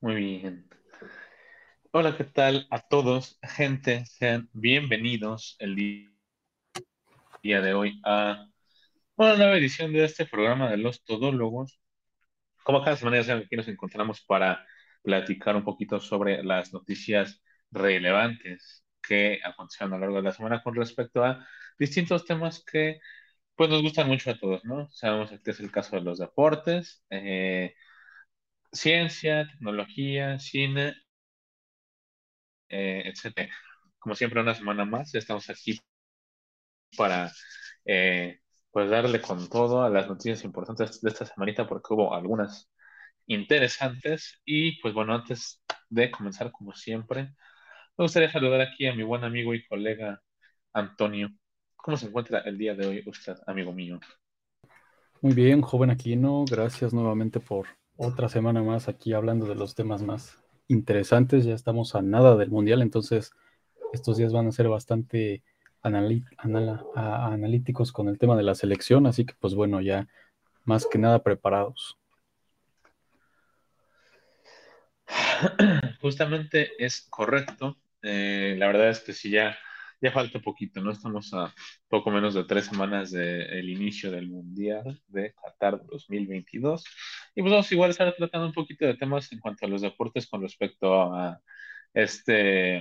Muy bien. Hola, ¿qué tal a todos? Gente, sean bienvenidos el día de hoy a una nueva edición de este programa de los todólogos. Como cada semana, aquí nos encontramos para platicar un poquito sobre las noticias relevantes que acontecieron a lo largo de la semana con respecto a distintos temas que pues nos gustan mucho a todos, ¿no? Sabemos que es el caso de los deportes, eh, ciencia, tecnología, cine, eh, etcétera. Como siempre, una semana más, estamos aquí para eh, pues darle con todo a las noticias importantes de esta semanita porque hubo algunas interesantes y pues bueno, antes de comenzar como siempre, me gustaría saludar aquí a mi buen amigo y colega Antonio. ¿Cómo se encuentra el día de hoy usted, amigo mío? Muy bien, joven Aquino, gracias nuevamente por otra semana más aquí hablando de los temas más interesantes. Ya estamos a nada del mundial, entonces estos días van a ser bastante analíticos con el tema de la selección, así que pues bueno, ya más que nada preparados. Justamente es correcto. Eh, la verdad es que si ya ya falta poquito, ¿no? Estamos a poco menos de tres semanas del inicio del Mundial de Qatar 2022. Y pues vamos igual a estar tratando un poquito de temas en cuanto a los deportes con respecto a este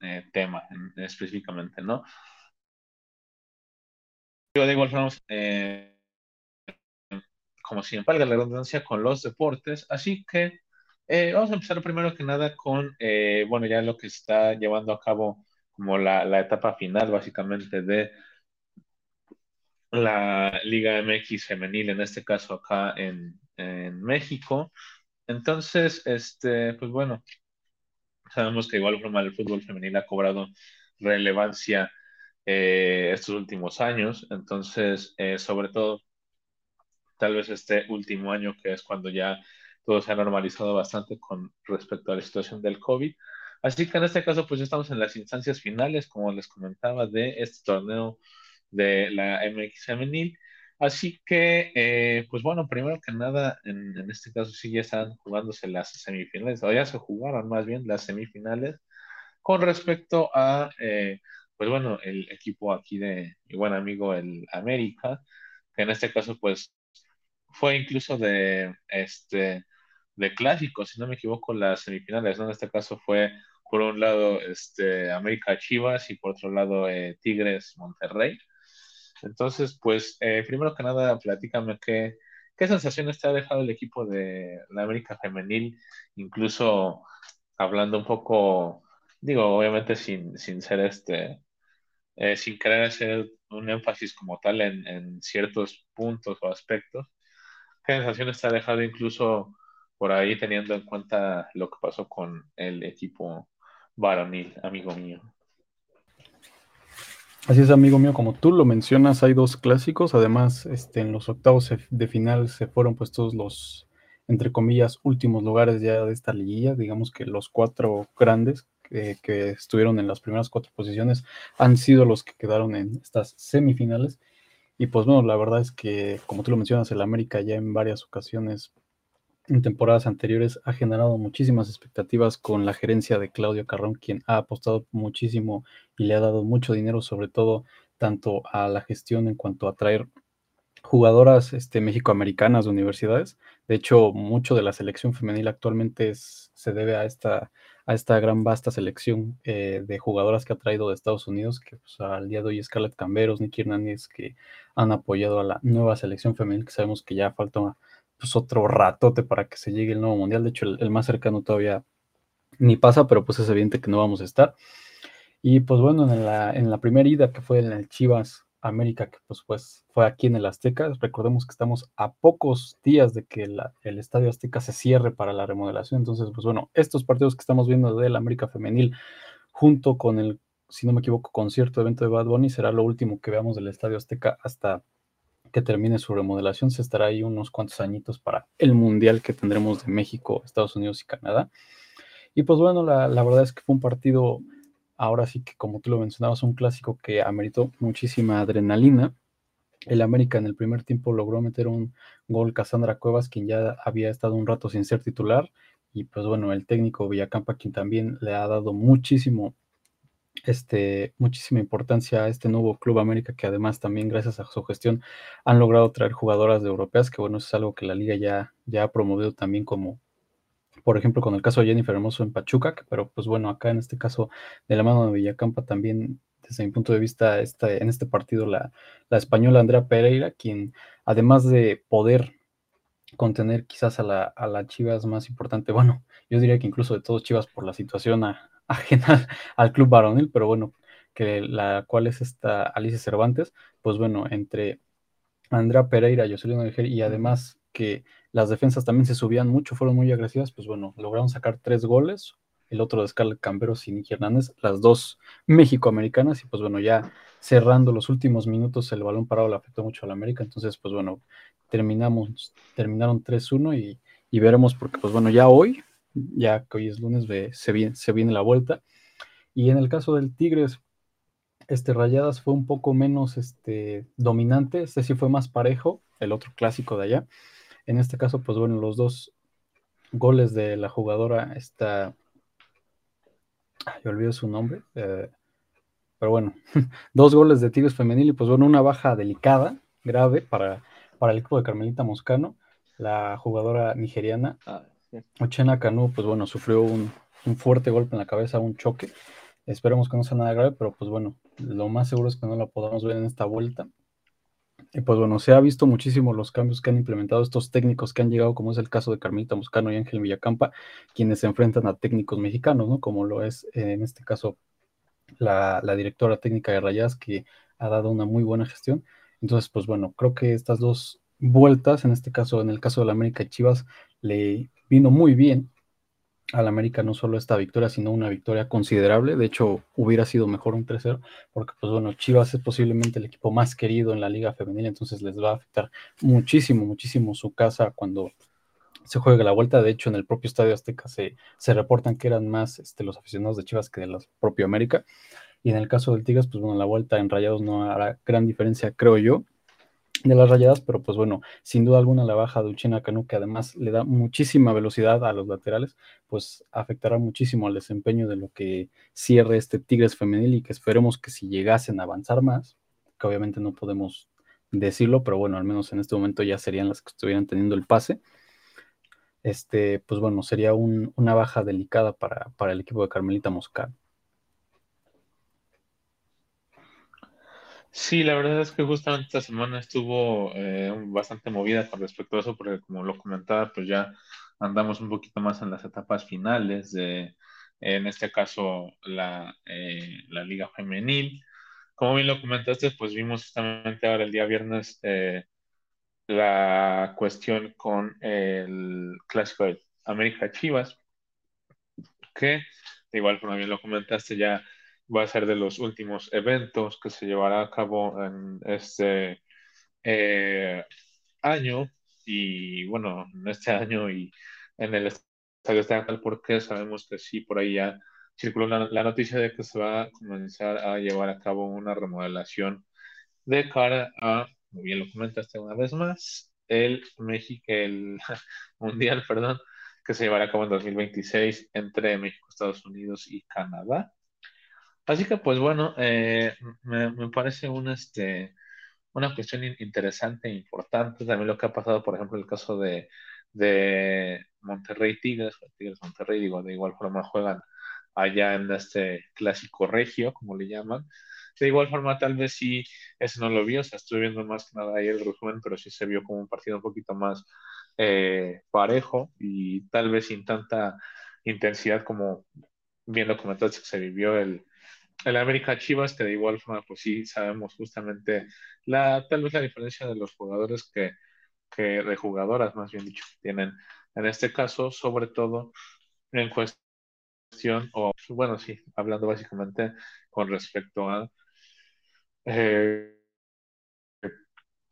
eh, tema específicamente, ¿no? Yo de igual forma, eh, como siempre, la redundancia, con los deportes. Así que eh, vamos a empezar primero que nada con, bueno, ya lo que está llevando a cabo como la, etapa final básicamente de la Liga MX femenil, en este caso acá en, México. Entonces, este, pues bueno, sabemos que igual el fútbol femenil ha cobrado relevancia eh, estos últimos años, entonces, eh, sobre todo, tal vez este último año, que es cuando ya todo se ha normalizado bastante con respecto a la situación del COVID, Así que en este caso, pues estamos en las instancias finales, como les comentaba, de este torneo de la MX femenil. Así que, eh, pues bueno, primero que nada, en, este caso sí ya están jugándose las semifinales, o ya se jugaron más bien las semifinales, con respecto a, eh, pues bueno, el equipo aquí de mi buen amigo, el América, que en este caso, pues fue incluso de, este, de clásicos, si no me equivoco, las semifinales, ¿no? En este caso fue por un lado este, América Chivas y por otro lado eh, Tigres Monterrey. Entonces, pues, eh, primero que nada, platícame qué, qué sensaciones te ha dejado el equipo de la América Femenil, incluso hablando un poco, digo, obviamente sin, sin ser este, eh, sin querer hacer un énfasis como tal en, en, ciertos puntos o aspectos. ¿Qué sensaciones te ha dejado incluso por ahí teniendo en cuenta lo que pasó con el equipo varonil, amigo mío. Así es, amigo mío, como tú lo mencionas, hay dos clásicos. Además, este, en los octavos de final se fueron puestos los, entre comillas, últimos lugares ya de esta liguilla. Digamos que los cuatro grandes que, que estuvieron en las primeras cuatro posiciones han sido los que quedaron en estas semifinales. Y pues bueno, la verdad es que, como tú lo mencionas, el América ya en varias ocasiones en temporadas anteriores ha generado muchísimas expectativas con la gerencia de Claudio Carrón, quien ha apostado muchísimo y le ha dado mucho dinero, sobre todo tanto a la gestión en cuanto a traer jugadoras este, mexicoamericanas de universidades. De hecho, mucho de la selección femenil actualmente se debe a esta, a esta gran vasta selección eh, de jugadoras que ha traído de Estados Unidos, que pues, al día de hoy Scarlett Camberos, Nicky Hernández, que han apoyado a la nueva selección femenil, que sabemos que ya falta pues otro ratote para que se llegue el nuevo mundial. De hecho, el, más cercano todavía ni pasa, pero pues es evidente que no vamos a estar. Y pues bueno, en la, en la primera ida que fue en el Chivas América, que pues, pues fue aquí en el Azteca, recordemos que estamos a pocos días de que el Estadio Azteca se cierre para la remodelación. Entonces, pues bueno, estos partidos que estamos viendo del América Femenil, junto con el, si no me equivoco, concierto evento de Bad Bunny, será lo último que veamos del Estadio Azteca hasta que termine su remodelación, se estará ahí unos cuantos añitos para el Mundial que tendremos de México, Estados Unidos y Canadá. Y pues bueno, la, verdad es que fue un partido, ahora sí que como tú lo mencionabas, un clásico que ameritó muchísima adrenalina. El América en el primer tiempo logró meter un gol Cassandra Cuevas, quien ya había estado un rato sin ser titular, y pues bueno, el técnico Villacampa, quien también le ha dado muchísimo, este, muchísima importancia a este nuevo Club América, que además también gracias a su gestión han logrado traer jugadoras de europeas, que bueno, es algo que la liga ya, ya ha promovido también como, por ejemplo, con el caso de Jennifer Hermoso en Pachuca, pero pues bueno, acá en este caso de la mano de Villacampa también, desde mi punto de vista, en este partido la, la española Andrea Pereira, quien además de poder contener quizás a la, a la Chivas más importante, bueno, yo diría que incluso de todos Chivas por la situación ajena al club varonil, pero bueno, que la cual es esta Alicia Cervantes, pues bueno, entre Andrea Pereira, Jocelyn Niger y además que las defensas también se subían mucho, fueron muy agresivas, pues bueno, lograron sacar tres goles, el otro de Scarlett Camberos y Nicky Hernández, las dos México-americanas, y pues bueno, ya cerrando los últimos minutos, el balón parado le afectó mucho a la América, entonces pues bueno, terminamos, terminaron 3-1 y, y, veremos, porque pues bueno, ya hoy, ya que hoy es lunes, se, viene, la vuelta, y en el caso del Tigres, este Rayadas fue un poco menos este, dominante, este sí fue más parejo, el otro clásico de allá, en este caso, pues bueno, los dos goles de la jugadora, esta yo olvido su nombre, eh, pero bueno, dos goles de Tigres femenil y pues bueno, una baja delicada, grave para, para el equipo de Carmelita Moscano, la jugadora nigeriana. Ochena Canu, pues bueno, sufrió un, un, fuerte golpe en la cabeza, un choque. Esperemos que no sea nada grave, pero pues bueno, lo más seguro es que no la podamos ver en esta vuelta. Y pues bueno, se ha visto muchísimo los cambios que han implementado estos técnicos que han llegado, como es el caso de Carmelita Moscano y Ángel Villacampa, quienes se enfrentan a técnicos mexicanos, ¿no? Como lo es eh, en este caso la, directora técnica de Rayas, que ha dado una muy buena gestión. Entonces, pues bueno, creo que estas dos vueltas, en este caso, en el caso de la América Chivas, le vino muy bien al América no solo esta victoria, sino una victoria considerable. De hecho, hubiera sido mejor un 3-0, porque pues bueno, Chivas es posiblemente el equipo más querido en la liga femenil, entonces les va a afectar muchísimo, muchísimo su casa cuando se juegue la vuelta. De hecho, en el propio Estadio Azteca se, se reportan que eran más este, los aficionados de Chivas que de la propia América. Y en el caso del Tigres, pues bueno, la vuelta en Rayados no hará gran diferencia, creo yo de las rayadas, pero pues bueno, sin duda alguna la baja de Uchina Canu, que además le da muchísima velocidad a los laterales, pues afectará muchísimo al desempeño de lo que cierre este Tigres femenil y que esperemos que si llegasen a avanzar más, que obviamente no podemos decirlo, pero bueno, al menos en este momento ya serían las que estuvieran teniendo el pase. Este, pues bueno, sería una baja delicada para, para el equipo de Carmelita Moscano. Sí, la verdad es que justamente esta semana estuvo eh, bastante movida con respecto a eso, porque como lo comentaba, pues ya andamos un poquito más en las etapas finales de, en este caso, la, eh, la Liga Femenil. Como bien lo comentaste, pues vimos justamente ahora el día viernes eh, la cuestión con el clásico de América Chivas, que igual forma bien lo comentaste ya va a ser de los últimos eventos que se llevará a cabo en este eh, año y bueno, en este año y en el estadio de porque sabemos que sí, por ahí ya circuló la, noticia de que se va a comenzar a llevar a cabo una remodelación de cara a, muy bien lo comentaste una vez más, el México, el Mundial, perdón, que se llevará a cabo en 2026 entre México, Estados Unidos y Canadá. Así que, pues bueno, eh, me, parece una, este, una cuestión interesante e importante. También lo que ha pasado, por ejemplo, el caso de, de Monterrey Tigres, Tigres Monterrey, digo, de igual forma juegan allá en este clásico regio, como le llaman. De igual forma, tal vez sí, ese no lo vi, o sea, estuve viendo más que nada ahí el resumen, pero sí se vio como un partido un poquito más eh, parejo y tal vez sin tanta intensidad como viendo comentaste que se vivió el, el América Chivas, que de igual forma, pues sí sabemos justamente la, tal vez la diferencia de los jugadores que, que de jugadoras, más bien dicho, tienen en este caso, sobre todo en cuestión, o bueno, sí, hablando básicamente con respecto a eh,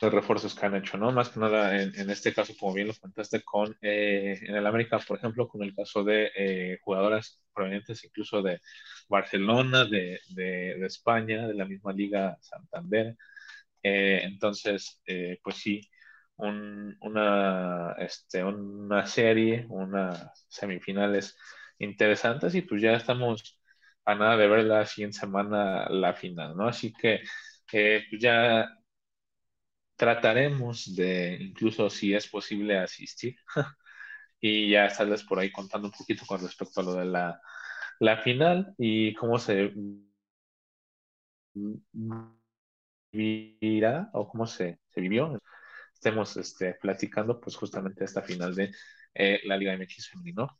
los refuerzos que han hecho, ¿no? Más que nada en, este caso, como bien lo comentaste, con eh, en el América, por ejemplo, con el caso de eh, jugadoras provenientes incluso de Barcelona, de, de, España, de la misma Liga Santander. Eh, entonces, pues sí, una, este, una serie, unas semifinales interesantes y pues ya estamos a nada de ver la siguiente semana la final, ¿no? Así que eh, pues ya trataremos de, incluso si es posible, asistir y ya estarles por ahí contando un poquito con respecto a lo de la, la final y cómo se vivirá o cómo se, se vivió. Estemos este, platicando pues justamente esta final de eh, la Liga MX femenino.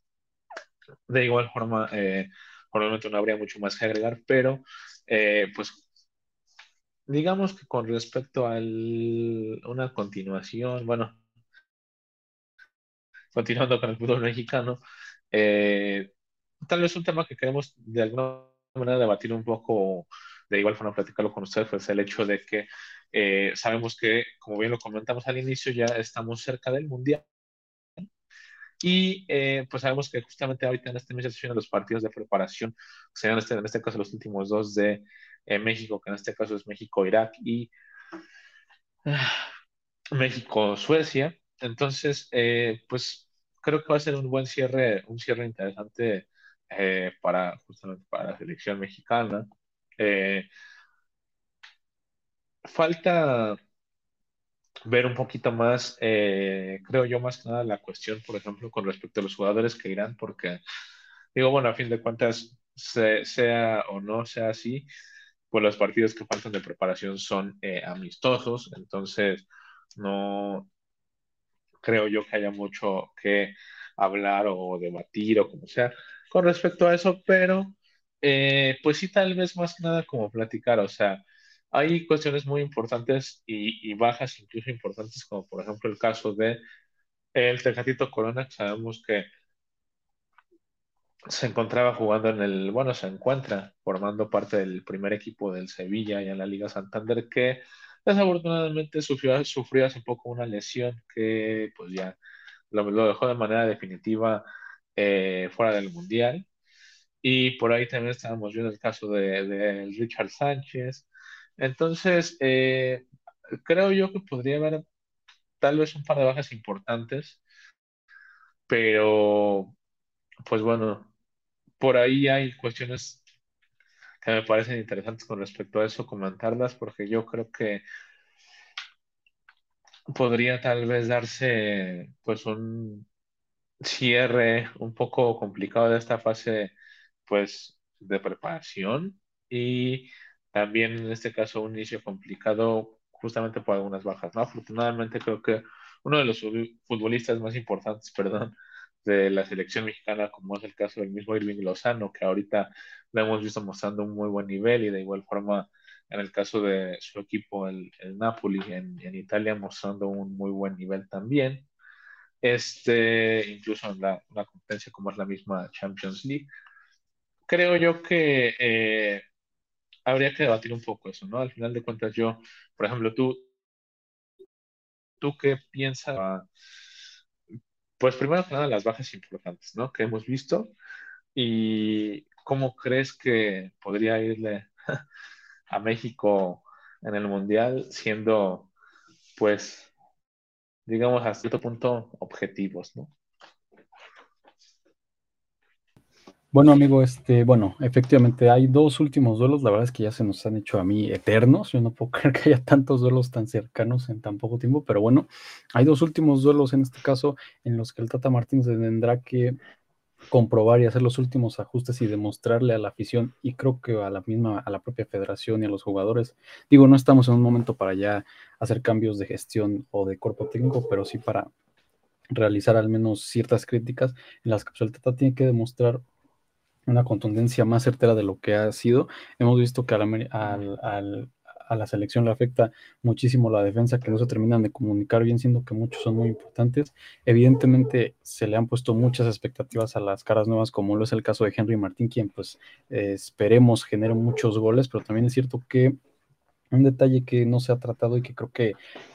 De igual forma, eh, probablemente no habría mucho más que agregar, pero eh, pues digamos que con respecto a una continuación, bueno, continuando con el fútbol mexicano, eh, tal vez un tema que queremos de alguna manera debatir un poco, de igual forma platicarlo con ustedes, pues el hecho de que eh, sabemos que, como bien lo comentamos al inicio, ya estamos cerca del Mundial. Y eh, pues sabemos que justamente ahorita en este mes se los partidos de preparación, serían este, en este caso los últimos dos de México, que en este caso es México-Irak y ah, México-Suecia. Entonces, eh, pues creo que va a ser un buen cierre, un cierre interesante eh, para justamente para la selección mexicana. Eh, falta ver un poquito más, creo yo, más que nada la cuestión, por ejemplo, con respecto a los jugadores que irán, porque digo, bueno, a fin de cuentas, sea o no sea así, pues los partidos que faltan de preparación son amistosos, entonces no, creo yo que haya mucho que hablar o debatir o como sea con respecto a eso, pero eh, pues sí, tal vez más que nada como platicar, o sea, hay cuestiones muy importantes y, bajas incluso importantes, como por ejemplo el caso de el Tecatito Corona, que sabemos que se encontraba jugando en el, bueno, se encuentra formando parte del primer equipo del Sevilla y en la Liga Santander, que Desafortunadamente sufrió, sufrió hace poco una lesión que pues ya lo, dejó de manera definitiva eh, fuera del Mundial. Y por ahí también estábamos viendo el caso de, Richard Sánchez. Entonces, eh, creo yo que podría haber tal vez un par de bajas importantes, pero pues bueno, por ahí hay cuestiones que me parecen interesantes con respecto a eso, comentarlas, porque yo creo que podría tal vez darse pues un cierre un poco complicado de esta fase pues de preparación y también en este caso un inicio complicado justamente por algunas bajas, ¿no? Afortunadamente creo que uno de los futbolistas más importantes, perdón, de la selección mexicana, como es el caso del mismo Irving Lozano, que ahorita lo hemos visto mostrando un muy buen nivel y de igual forma en el caso de su equipo, el, el Napoli en, en, Italia, mostrando un muy buen nivel también. Este, incluso en la, una competencia como es la misma Champions League. Creo yo que eh, habría que debatir un poco eso, ¿no? Al final de cuentas, yo, por ejemplo, tú, ¿tú qué piensas? Pues primero que nada, las bajas importantes, ¿no? Que hemos visto y cómo crees que podría irle a México en el Mundial siendo, pues, digamos, a cierto punto objetivos, ¿no? Bueno, amigo, este, bueno, efectivamente hay dos últimos duelos, la verdad es que ya se nos han hecho a mí eternos, yo no puedo creer que haya tantos duelos tan cercanos en tan poco tiempo, pero bueno, hay dos últimos duelos en este caso en los que el Tata Martínez tendrá que comprobar y hacer los últimos ajustes y demostrarle a la afición y creo que a la misma, a la propia federación y a los jugadores. Digo, no estamos en un momento para ya hacer cambios de gestión o de cuerpo técnico, pero sí para realizar al menos ciertas críticas en las que el Tata tiene que demostrar una contundencia más certera de lo que ha sido. Hemos visto que al, a la selección le afecta muchísimo la defensa, que no se terminan de comunicar bien, siendo que muchos son muy importantes. Evidentemente se le han puesto muchas expectativas a las caras nuevas, como lo es el caso de Henry Martín, quien pues eh, esperemos genere muchos goles, pero también es cierto que un detalle que no se ha tratado y que creo que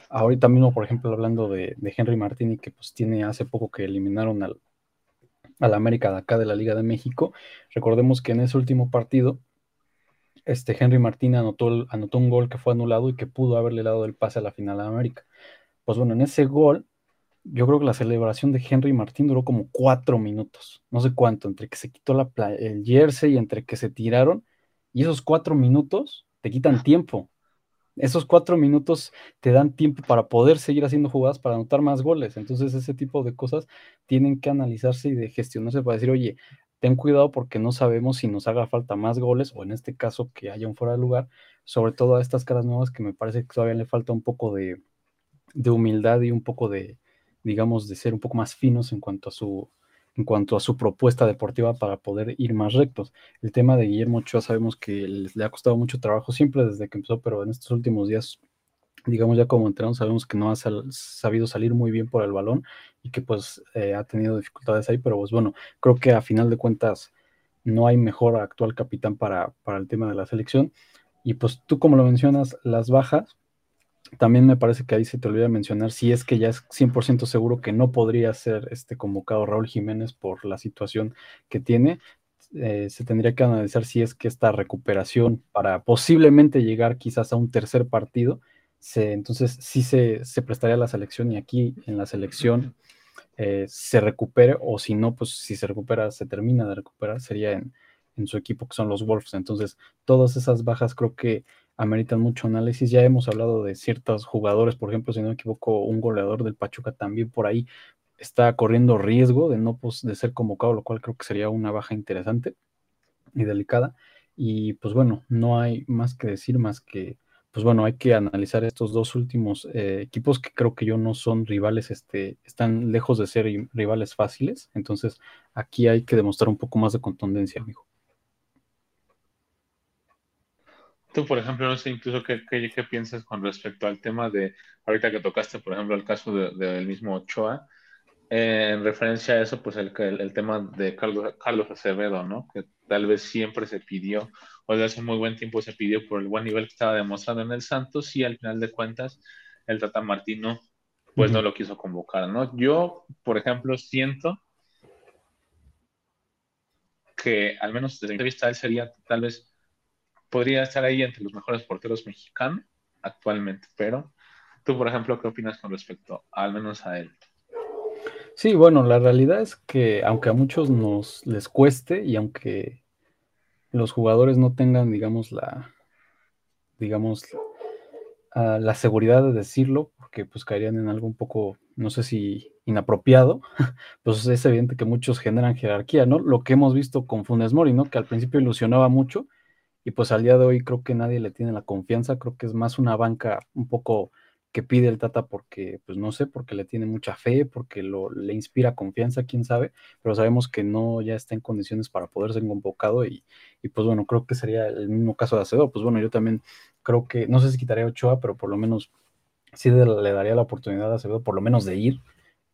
ahorita mismo, por ejemplo, hablando de, de Henry Martín y que pues tiene hace poco que eliminaron al, a la América de acá de la Liga de México. Recordemos que en ese último partido, este Henry Martín anotó, anotó un gol que fue anulado y que pudo haberle dado el pase a la final de América. Pues bueno, en ese gol, yo creo que la celebración de Henry Martín duró como cuatro minutos, no sé cuánto, entre que se quitó la el jersey y entre que se tiraron, y esos cuatro minutos te quitan tiempo. Esos cuatro minutos te dan tiempo para poder seguir haciendo jugadas, para anotar más goles. Entonces, ese tipo de cosas tienen que analizarse y de gestionarse para decir, oye, ten cuidado porque no sabemos si nos haga falta más goles o en este caso que haya un fuera de lugar, sobre todo a estas caras nuevas que me parece que todavía le falta un poco de, humildad y un poco de, digamos, de ser un poco más finos en cuanto a su en cuanto a su propuesta deportiva para poder ir más rectos. El tema de Guillermo Ochoa sabemos que le ha costado mucho trabajo siempre desde que empezó, pero en estos últimos días digamos ya como entrenador sabemos que no ha sabido salir muy bien por el balón y que pues eh, ha tenido dificultades ahí, pero pues bueno, creo que a final de cuentas no hay mejor actual capitán para, para el tema de la selección. Y pues tú como lo mencionas, las bajas, también me parece que ahí se te olvida mencionar si es que ya es 100% seguro que no podría ser este convocado Raúl Jiménez por la situación que tiene. Eh, se tendría que analizar si es que esta recuperación para posiblemente llegar quizás a un tercer partido entonces sí se, prestaría la selección y aquí en la selección eh, se recupere o si no, pues si se recupera, se termina de recuperar, sería en, su equipo que son los Wolves. Entonces todas esas bajas creo que ameritan mucho análisis. Ya hemos hablado de ciertos jugadores, por ejemplo, si no me equivoco, un goleador del Pachuca también por ahí está corriendo riesgo de no pues, de ser convocado, lo cual creo que sería una baja interesante y delicada. Y pues bueno, no hay más que decir más que pues bueno, hay que analizar estos dos últimos eh, equipos que creo que yo no son rivales, este, están lejos de ser rivales fáciles. Entonces, aquí hay que demostrar un poco más de contundencia, amigo. Tú, por ejemplo, no sé incluso qué, qué, piensas con respecto al tema de, ahorita que tocaste, por ejemplo, el caso del mismo Ochoa, eh, en referencia a eso, pues el, el, tema de Carlos, Carlos Acevedo, ¿no? Que tal vez siempre se pidió o desde hace muy buen tiempo se pidió por el buen nivel que estaba demostrando en el Santos y al final de cuentas el Tata Martino pues no lo quiso convocar, ¿no? Yo, por ejemplo, siento que al menos desde mi vista él sería tal vez podría estar ahí entre los mejores porteros mexicanos actualmente, pero tú, por ejemplo, ¿qué opinas con respecto al menos a él? Sí, bueno, la realidad es que aunque a muchos nos les cueste y aunque los jugadores no tengan, digamos, la, digamos, la seguridad de decirlo, porque pues caerían en algo un poco, no sé si inapropiado, pues es evidente que muchos generan jerarquía, ¿no? Lo que hemos visto con Funes Mori, ¿no? Que al principio ilusionaba mucho y pues al día de hoy creo que nadie le tiene la confianza, creo que es más una banca un poco que pide el Tata porque, pues no sé, porque le tiene mucha fe, porque lo, le inspira confianza, quién sabe, pero sabemos que no ya está en condiciones para poder ser convocado y, y pues bueno, creo que sería el mismo caso de Acevedo, pues bueno, yo también creo que, no sé si quitaría Ochoa, pero por lo menos sí le daría la oportunidad a Acevedo por lo menos de ir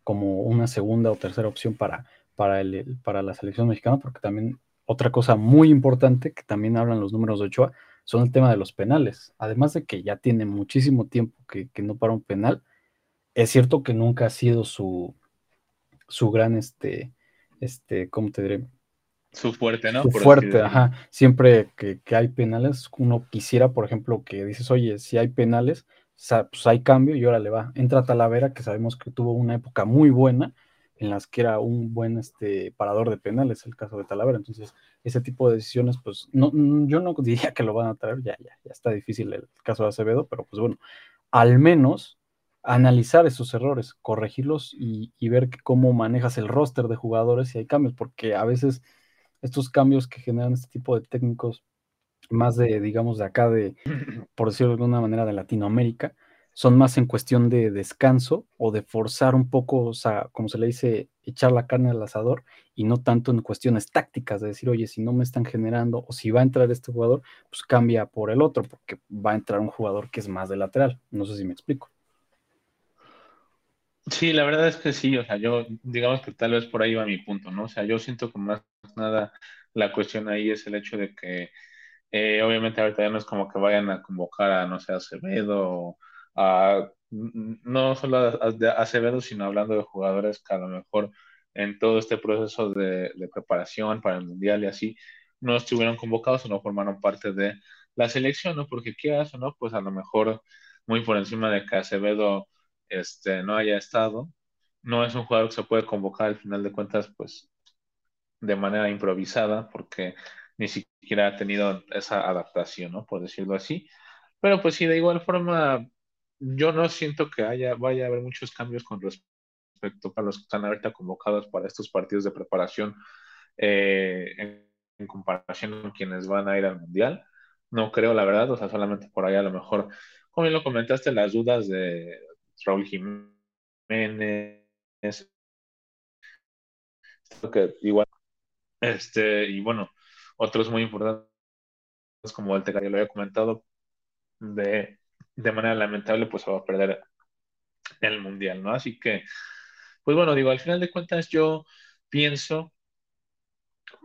como una segunda o tercera opción para, para, el, para la selección mexicana, porque también otra cosa muy importante que también hablan los números de Ochoa son el tema de los penales. Además de que ya tiene muchísimo tiempo que, no para un penal, es cierto que nunca ha sido su, su gran, este, este, ¿cómo te diré? Su fuerte, ¿no? Su fuerte, ajá. Siempre que, hay penales, uno quisiera, por ejemplo, que dices, oye, si hay penales, pues hay cambio y ahora le va. Entra Talavera, que sabemos que tuvo una época muy buena, en las que era un buen este, parador de penales, el caso de Talavera. Entonces, ese tipo de decisiones, pues no, yo no diría que lo van a traer, ya, ya, ya está difícil el caso de Acevedo, pero pues bueno, al menos analizar esos errores, corregirlos y, ver cómo manejas el roster de jugadores si hay cambios, porque a veces estos cambios que generan este tipo de técnicos, más de, digamos, de acá, de, por decirlo de alguna manera, de Latinoamérica, son más en cuestión de descanso o de forzar un poco, o sea, como se le dice, echar la carne al asador y no tanto en cuestiones tácticas de decir, oye, si no me están generando o si va a entrar este jugador, pues cambia por el otro, porque va a entrar un jugador que es más de lateral. No sé si me explico. Sí, la verdad es que sí, o sea, yo digamos que tal vez por ahí va mi punto, ¿no? O sea, yo siento que más nada la cuestión ahí es el hecho de que eh, obviamente ahorita ya no es como que vayan a convocar a, no sé, a Acevedo o no solo de Acevedo, sino hablando de jugadores que a lo mejor en todo este proceso de, preparación para el Mundial y así, no estuvieron convocados o no formaron parte de la selección, ¿no? Porque quieras o no, pues a lo mejor muy por encima de que Acevedo este, no haya estado. No es un jugador que se puede convocar al final de cuentas, pues, de manera improvisada, porque ni siquiera ha tenido esa adaptación, ¿no? Por decirlo así. Pero pues sí, de igual forma, yo no siento que haya, vaya a haber muchos cambios con respecto a los que están ahorita convocados para estos partidos de preparación eh, en, comparación con quienes van a ir al Mundial. No creo, la verdad, o sea, solamente por ahí a lo mejor, como lo comentaste, las dudas de Raúl Jiménez, que igual, este, y bueno, otros muy importantes como el Tecario lo había comentado, de, de manera lamentable, pues se va a perder el Mundial, ¿no? Así que, pues bueno, digo, al final de cuentas yo pienso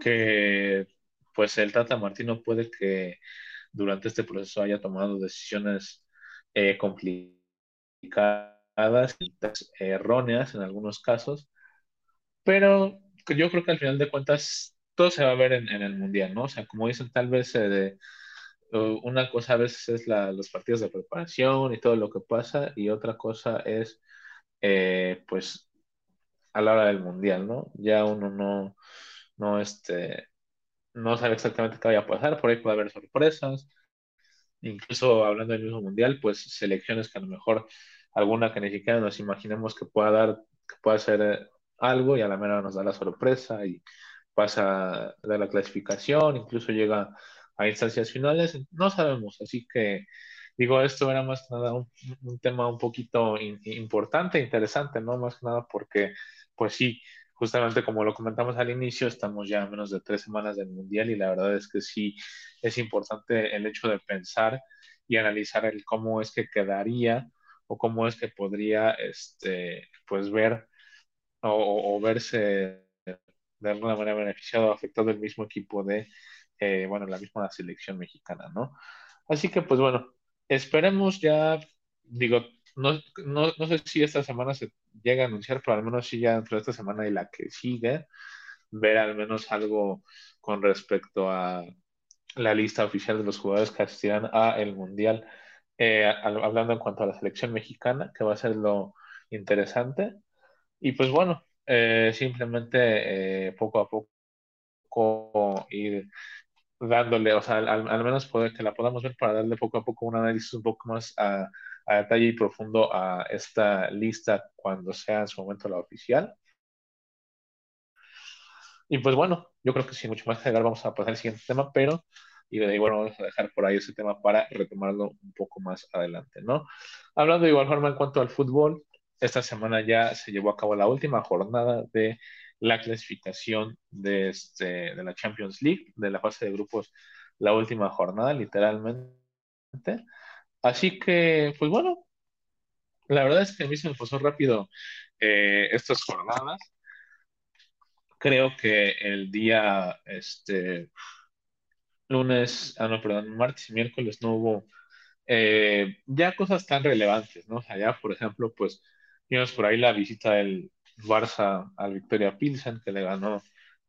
que pues el Tata Martino puede que durante este proceso haya tomado decisiones eh, complicadas, erróneas en algunos casos, pero yo creo que al final de cuentas todo se va a ver en, el Mundial, ¿no? O sea, como dicen, tal vez eh, una cosa a veces es los partidos de preparación y todo lo que pasa, y otra cosa es, eh, pues, a la hora del mundial, ¿no? Ya uno no, no, este, no sabe exactamente qué vaya a pasar, por ahí puede haber sorpresas, incluso hablando del mismo mundial, pues selecciones que a lo mejor alguna que ni siquiera nos imaginemos que pueda dar, que pueda eh, algo y a la mera nos da la sorpresa y pasa de la clasificación, incluso llega a instancias finales, no sabemos, así que digo, esto era más que nada un, tema un poquito importante, interesante, ¿no? Más que nada porque, pues sí, justamente como lo comentamos al inicio, estamos ya a menos de tres semanas del Mundial y la verdad es que sí es importante el hecho de pensar y analizar el cómo es que quedaría o cómo es que podría, este, pues ver o, o verse de alguna manera beneficiado o afectado el mismo equipo de eh, bueno, la misma selección mexicana, ¿no? Así que, pues bueno, esperemos ya, digo, no, no, no sé si esta semana se llega a anunciar, pero al menos sí ya dentro de esta semana y la que sigue, ver al menos algo con respecto a la lista oficial de los jugadores que asistirán a el Mundial, eh, hablando en cuanto a la selección mexicana, que va a ser lo interesante. Y pues bueno, eh, simplemente eh, poco a poco ir dándole, o sea, al, al, menos poder que la podamos ver para darle poco a poco un análisis un poco más a, a, detalle y profundo a esta lista cuando sea en su momento la oficial. Y pues bueno, yo creo que sin mucho más que agregar vamos a pasar al siguiente tema, pero y de igual vamos a dejar por ahí ese tema para retomarlo un poco más adelante, ¿no? Hablando de igual forma en cuanto al fútbol, esta semana ya se llevó a cabo la última jornada de la clasificación de, este, de la Champions League, de la fase de grupos, la última jornada, literalmente. Así que, pues bueno, la verdad es que a mí se me pasó rápido eh, estas jornadas. Creo que el día, este, lunes, ah, no, perdón, martes y miércoles no hubo eh, ya cosas tan relevantes, ¿no? O por ejemplo, pues, vimos por ahí la visita del, Barça al Victoria Pilsen, que le ganó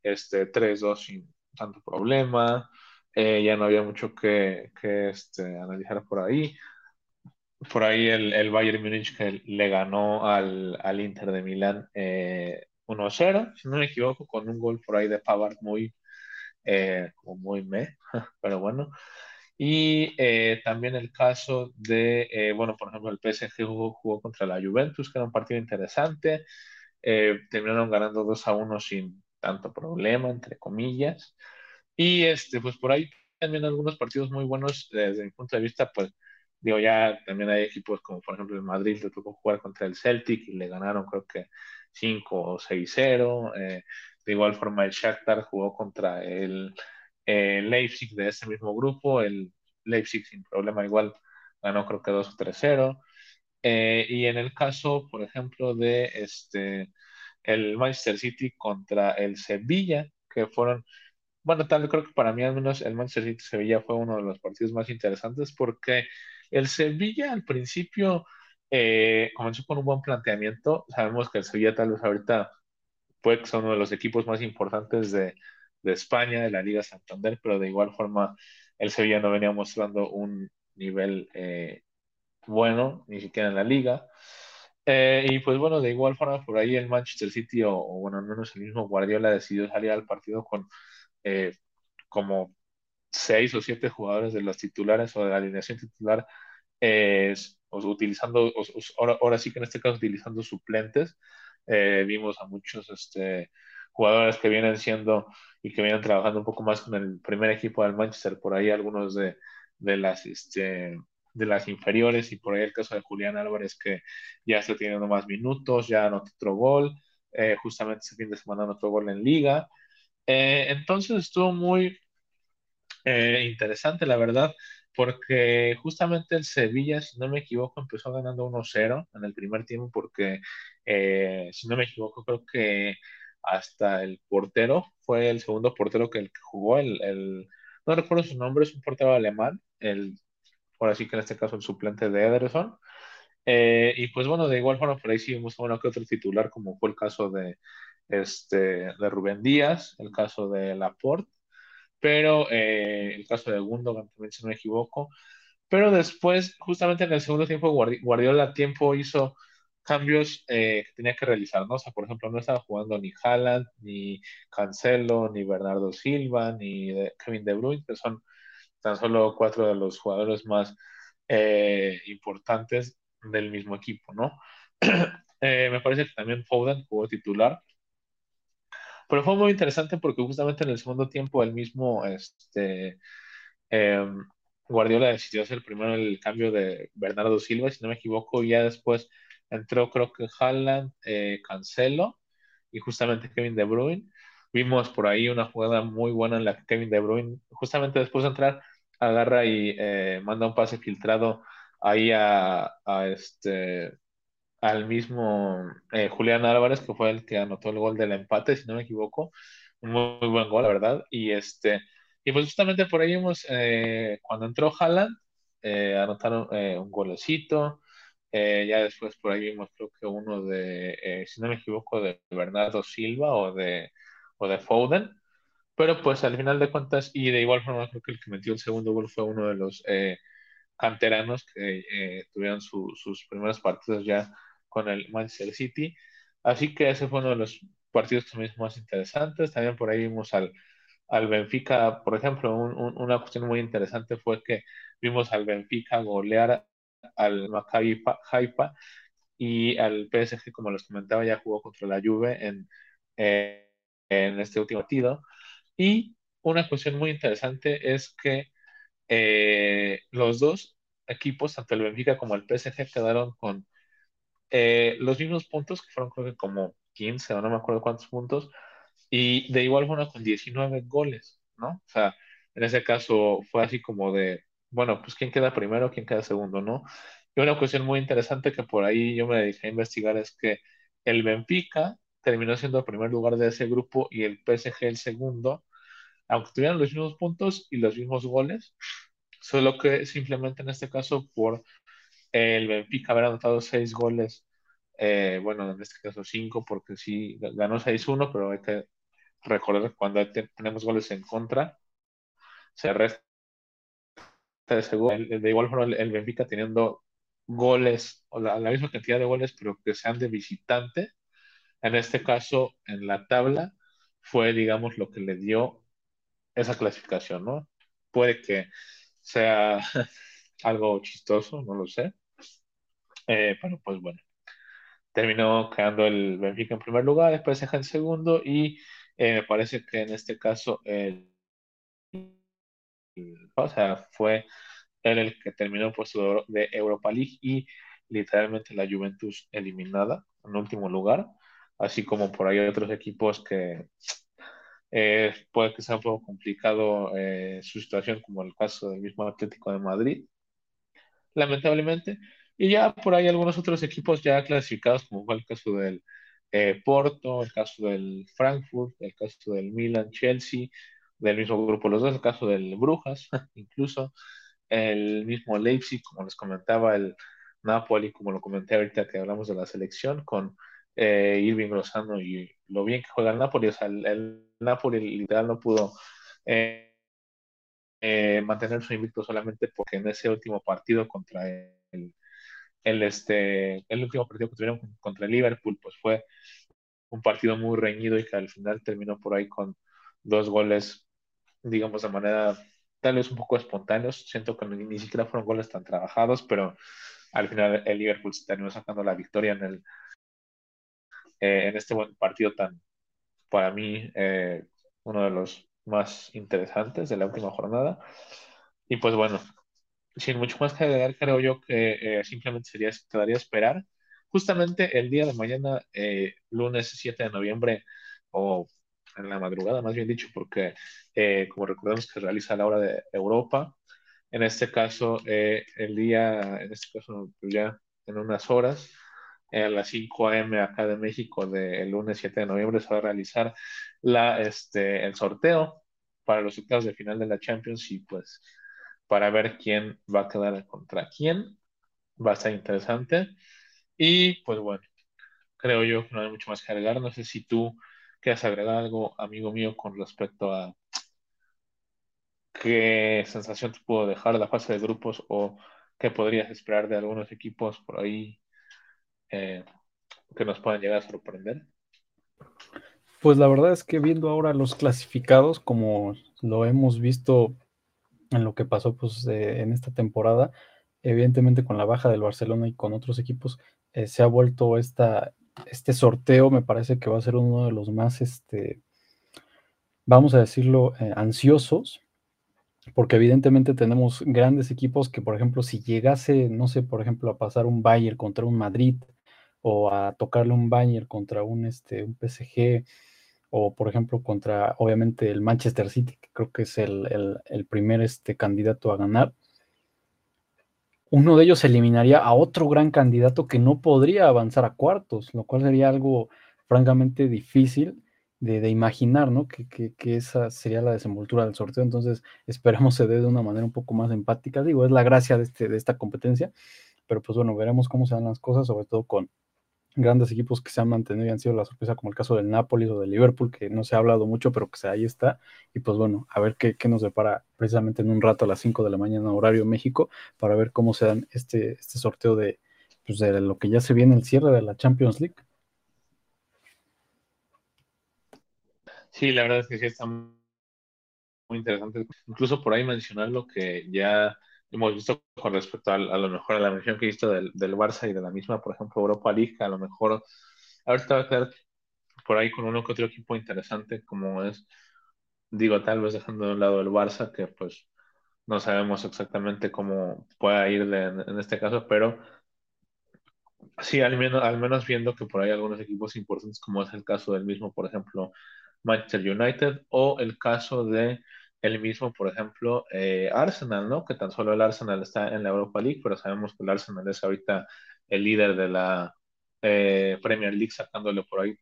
este 3-2 sin tanto problema. Eh, ya no había mucho que, que este, analizar por ahí. Por ahí el, el, Bayern Múnich que le ganó al, al Inter de Milán eh, 1-0, si no me equivoco, con un gol por ahí de Pavard muy, eh, muy me, pero bueno. Y eh, también el caso de, eh, bueno, por ejemplo, el PSG jugó, jugó, contra la Juventus, que era un partido interesante. Eh, terminaron ganando 2 a 1 sin tanto problema, entre comillas. Y este, pues por ahí también algunos partidos muy buenos desde mi punto de vista, pues digo, ya también hay equipos como por ejemplo el Madrid, le tocó jugar contra el Celtic y le ganaron creo que 5 o 6-0. Eh, de igual forma el Shakhtar jugó contra el, el Leipzig de ese mismo grupo, el Leipzig sin problema igual ganó creo que 2 o 3-0. Eh, y en el caso, por ejemplo, de este, el Manchester City contra el Sevilla, que fueron, bueno, tal creo que para mí al menos el Manchester City-Sevilla fue uno de los partidos más interesantes porque el Sevilla al principio eh, comenzó con un buen planteamiento. Sabemos que el Sevilla tal vez ahorita puede que sea uno de los equipos más importantes de, de España, de la Liga Santander, pero de igual forma el Sevilla no venía mostrando un nivel eh, bueno, ni siquiera en la liga. Eh, y pues bueno, de igual forma, por ahí el Manchester City, o, bueno, al menos el mismo Guardiola decidió salir al partido con eh, como seis o siete jugadores de los titulares o de la alineación titular, eh, utilizando, ahora, sí que en este caso utilizando suplentes. vimos a muchos este, jugadores que vienen siendo y que vienen trabajando un poco más con el primer equipo del Manchester, por ahí algunos de, de las este, de las inferiores y por ahí el caso de Julián Álvarez que ya está teniendo más minutos, ya anotó otro gol, eh, justamente ese fin de semana anotó gol en liga. Eh, entonces estuvo muy eh, interesante, la verdad, porque justamente el Sevilla, si no me equivoco, empezó ganando 1-0 en el primer tiempo porque, si no me equivoco, creo que hasta el portero fue el segundo portero que, el que jugó, el, el, no recuerdo su nombre, es un portero alemán, el ahora sí que en este caso el suplente de Ederson. Eh, y pues bueno, de igual forma por ahí sí vimos uno que otro titular, como fue el caso de, este, de Rubén Díaz, el caso de Laporte, pero eh, el caso de Gundogan también, si no me equivoco. Pero después, justamente en el segundo tiempo, Guardiola tiempo hizo cambios eh, que tenía que realizar, ¿no? Sea, por ejemplo, no estaba jugando ni Haaland, ni Cancelo, ni Bernardo Silva, ni Kevin De Bruyne, que son tan solo cuatro de los jugadores más eh, importantes del mismo equipo, ¿no? Eh, me parece que también Foden jugó titular, pero fue muy interesante porque justamente en el segundo tiempo el mismo este, em, Guardiola decidió hacer primero el cambio de Bernardo Silva, si no me equivoco, y ya después entró creo que Haaland, eh, Cancelo y justamente Kevin De Bruyne. Vimos por ahí una jugada muy buena en la que Kevin De Bruyne, justamente después de entrar, agarra y eh, manda un pase filtrado ahí a, este al mismo eh, Julián Álvarez, que fue el que anotó el gol del empate, si no me equivoco. Muy, buen gol, la verdad. Y este, y pues justamente por ahí vimos, eh, cuando entró Haaland, anotaron un golecito. ya después por ahí vimos creo que uno de, si no me equivoco, de Bernardo Silva o de, o de Foden. Pero pues al final de cuentas, y de igual forma creo que el que metió el segundo gol fue uno de los eh, canteranos que eh, tuvieron sus primeros partidos ya con el Manchester City. Así que ese fue uno de los partidos también más interesantes. También por ahí vimos al, al Benfica, por ejemplo, una cuestión muy interesante fue que vimos al Benfica golear al Maccabi Haifa y al PSG, como les comentaba, ya jugó contra la Juve en, eh, en este último partido. Y una cuestión muy interesante es que eh, los dos equipos, tanto el Benfica como el PSG, quedaron con eh, los mismos puntos, que fueron creo que como 15 o no me acuerdo cuántos puntos, y de igual forma con 19 goles, ¿no? O sea, en ese caso fue así como de, bueno, pues quién queda primero, quién queda segundo, ¿no? Y una cuestión muy interesante que por ahí yo me dediqué a investigar es que el Benfica terminó siendo el primer lugar de ese grupo y el PSG el segundo, aunque tuvieran los mismos puntos y los mismos goles, solo que simplemente en este caso por el Benfica haber anotado seis goles, eh, bueno, en este caso cinco, porque sí ganó 6-1, pero hay que recordar que cuando tenemos goles en contra, se resta ese gol. De igual forma, el, Benfica teniendo goles, la, la, misma cantidad de goles, pero que sean de visitante, en este caso, en la tabla, fue, digamos, lo que le dio esa clasificación, ¿no? Puede que sea algo chistoso, no lo sé. Eh, pero pues bueno, terminó quedando el Benfica en primer lugar, después deja en segundo y eh, me parece que en este caso el, o sea, fue él el que terminó el puesto de Europa League y literalmente la Juventus eliminada en último lugar, así como por ahí otros equipos que eh, puede que sea un poco complicado eh, su situación, como el caso del mismo Atlético de Madrid, lamentablemente. Y ya por ahí algunos otros equipos ya clasificados, como fue el caso del eh, Porto, el caso del Frankfurt, el caso del Milan, Chelsea, del mismo grupo los dos, el caso del Brujas, incluso el mismo Leipzig, como les comentaba, el Napoli, como lo comenté ahorita que hablamos de la selección, con eh, Irving Lozano y lo bien que juega el Napoli, o sea, el, Napoli literal no pudo eh, eh, mantener su invicto solamente porque en ese último partido contra el, el, este, el último partido que tuvieron contra el Liverpool, pues fue un partido muy reñido y que al final terminó por ahí con dos goles, digamos, de manera tal vez un poco espontáneos. Siento que ni, siquiera fueron goles tan trabajados, pero al final el Liverpool se terminó sacando la victoria en, el, eh, en este buen partido tan, para mí, eh, uno de los más interesantes de la última jornada. Y pues bueno, sin mucho más que agregar, creo yo que eh, simplemente sería, quedaría esperar. Justamente el día de mañana, eh, lunes 7 de noviembre, o en la madrugada, más bien dicho, porque eh, como recordamos que realiza la hora de Europa, en este caso, el día, en este caso ya en unas horas, a las 5 a.m. acá de México, del lunes 7 de noviembre, se va a realizar la, este, el sorteo para los octavos de final de la Champions y pues para ver quién va a quedar contra quién. Va a estar interesante. Y pues bueno, creo yo que no hay mucho más que agregar. No sé si tú quieres agregar algo, amigo mío, con respecto a qué sensación te pudo dejar la fase de grupos o qué podrías esperar de algunos equipos por ahí eh, que nos puedan llegar a sorprender. Pues la verdad es que viendo ahora los clasificados, como lo hemos visto en lo que pasó pues, en esta temporada, evidentemente con la baja del Barcelona y con otros equipos, eh, se ha vuelto esta, este sorteo, me parece que va a ser uno de los más, este, vamos a decirlo, eh, ansiosos, porque evidentemente tenemos grandes equipos que, por ejemplo, si llegase, no sé, por ejemplo, a pasar un Bayern contra un Madrid o a tocarle un Bayern contra un, este, un PSG, o por ejemplo contra obviamente el Manchester City, que creo que es el, primer este, candidato a ganar, uno de ellos eliminaría a otro gran candidato que no podría avanzar a cuartos, lo cual sería algo francamente difícil de, imaginar, ¿no? Que, que, esa sería la desenvoltura del sorteo, entonces esperemos se dé de una manera un poco más empática, digo, es la gracia de, este, de esta competencia, pero pues bueno, veremos cómo se dan las cosas, sobre todo con, grandes equipos que se han mantenido y han sido la sorpresa, como el caso del Napoli o del Liverpool, que no se ha hablado mucho, pero que ahí está. Y pues bueno, a ver qué, nos depara precisamente en un rato a las 5 de la mañana, horario México, para ver cómo se dan este, este sorteo de, pues de lo que ya se viene el cierre de la Champions League. Sí, la verdad es que sí está muy interesante. Incluso por ahí mencionar lo que ya hemos visto con respecto a, lo mejor a la mención que he visto del, Barça y de la misma, por ejemplo, Europa League, a lo mejor ahorita va a quedar por ahí con uno que otro equipo interesante, como es, digo, tal vez dejando de un lado el Barça, que pues no sabemos exactamente cómo pueda ir en, en, este caso, pero sí, al menos, al menos viendo que por ahí algunos equipos importantes, como es el caso del mismo, por ejemplo, Manchester United, o el caso de el mismo, por ejemplo, eh, Arsenal, ¿no? Que tan solo el Arsenal está en la Europa League, pero sabemos que el Arsenal es ahorita el líder de la eh, Premier League, sacándole por ahí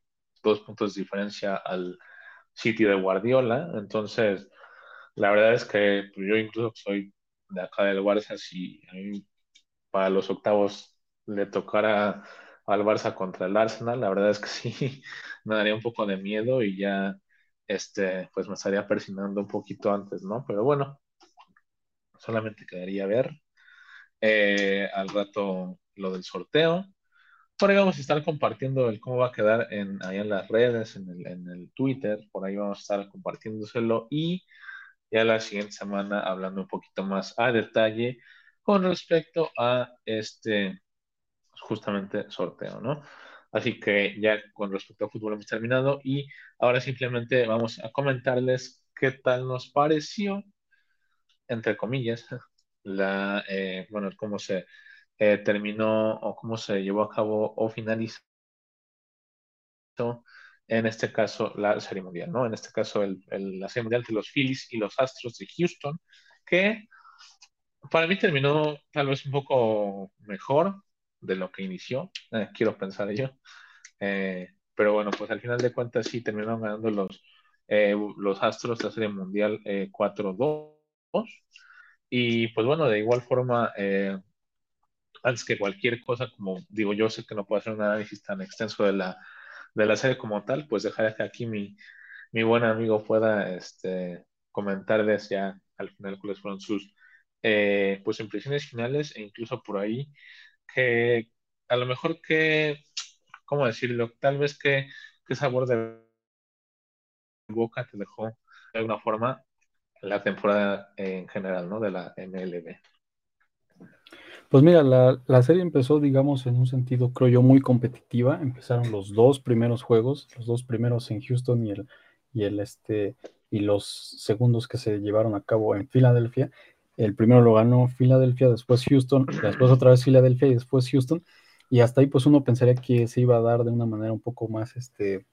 dos puntos de diferencia al City de Guardiola. Entonces, la verdad es que pues, yo incluso soy de acá del Barça, si a mí para los octavos le tocara al Barça contra el Arsenal, la verdad es que sí, me daría un poco de miedo y ya este, pues me estaría persinando un poquito antes, ¿no? Pero bueno, solamente quedaría ver eh, al rato lo del sorteo. Por ahí vamos a estar compartiendo el cómo va a quedar ahí en las redes, en en el Twitter, por ahí vamos a estar compartiéndoselo y ya la siguiente semana hablando un poquito más a detalle con respecto a este justamente sorteo, ¿no? Así que ya con respecto al fútbol hemos terminado y ahora simplemente vamos a comentarles qué tal nos pareció, entre comillas, la, eh, bueno, cómo se eh, terminó o cómo se llevó a cabo o finalizó en este caso la serie mundial, ¿no? En este caso el, la serie mundial de los Phillies y los Astros de Houston, que para mí terminó tal vez un poco mejor, de lo que inició, eh, quiero pensar yo. Eh, pero bueno, pues al final de cuentas sí terminaron ganando los, eh, los Astros la Serie Mundial 4-2. Y pues bueno, de igual forma, antes que cualquier cosa, como digo, yo sé que no puedo hacer un análisis tan extenso de la, de la serie como tal, pues dejaré que aquí mi, mi buen amigo pueda este, comentarles ya al final cuáles fueron sus pues impresiones finales e incluso por ahí que a lo mejor que, ¿cómo decirlo? Tal vez que, qué sabor de boca te dejó de alguna forma la temporada en general, ¿no? De la MLB. Pues mira, la, la, serie empezó, digamos, en un sentido, creo yo, muy competitiva. Empezaron los dos primeros juegos, los dos primeros en Houston y el, y el este, y los segundos que se llevaron a cabo en Filadelfia. El primero lo ganó Filadelfia, después Houston, después otra vez Filadelfia y después Houston. Y hasta ahí, pues uno pensaría que se iba a dar de una manera un poco más, este,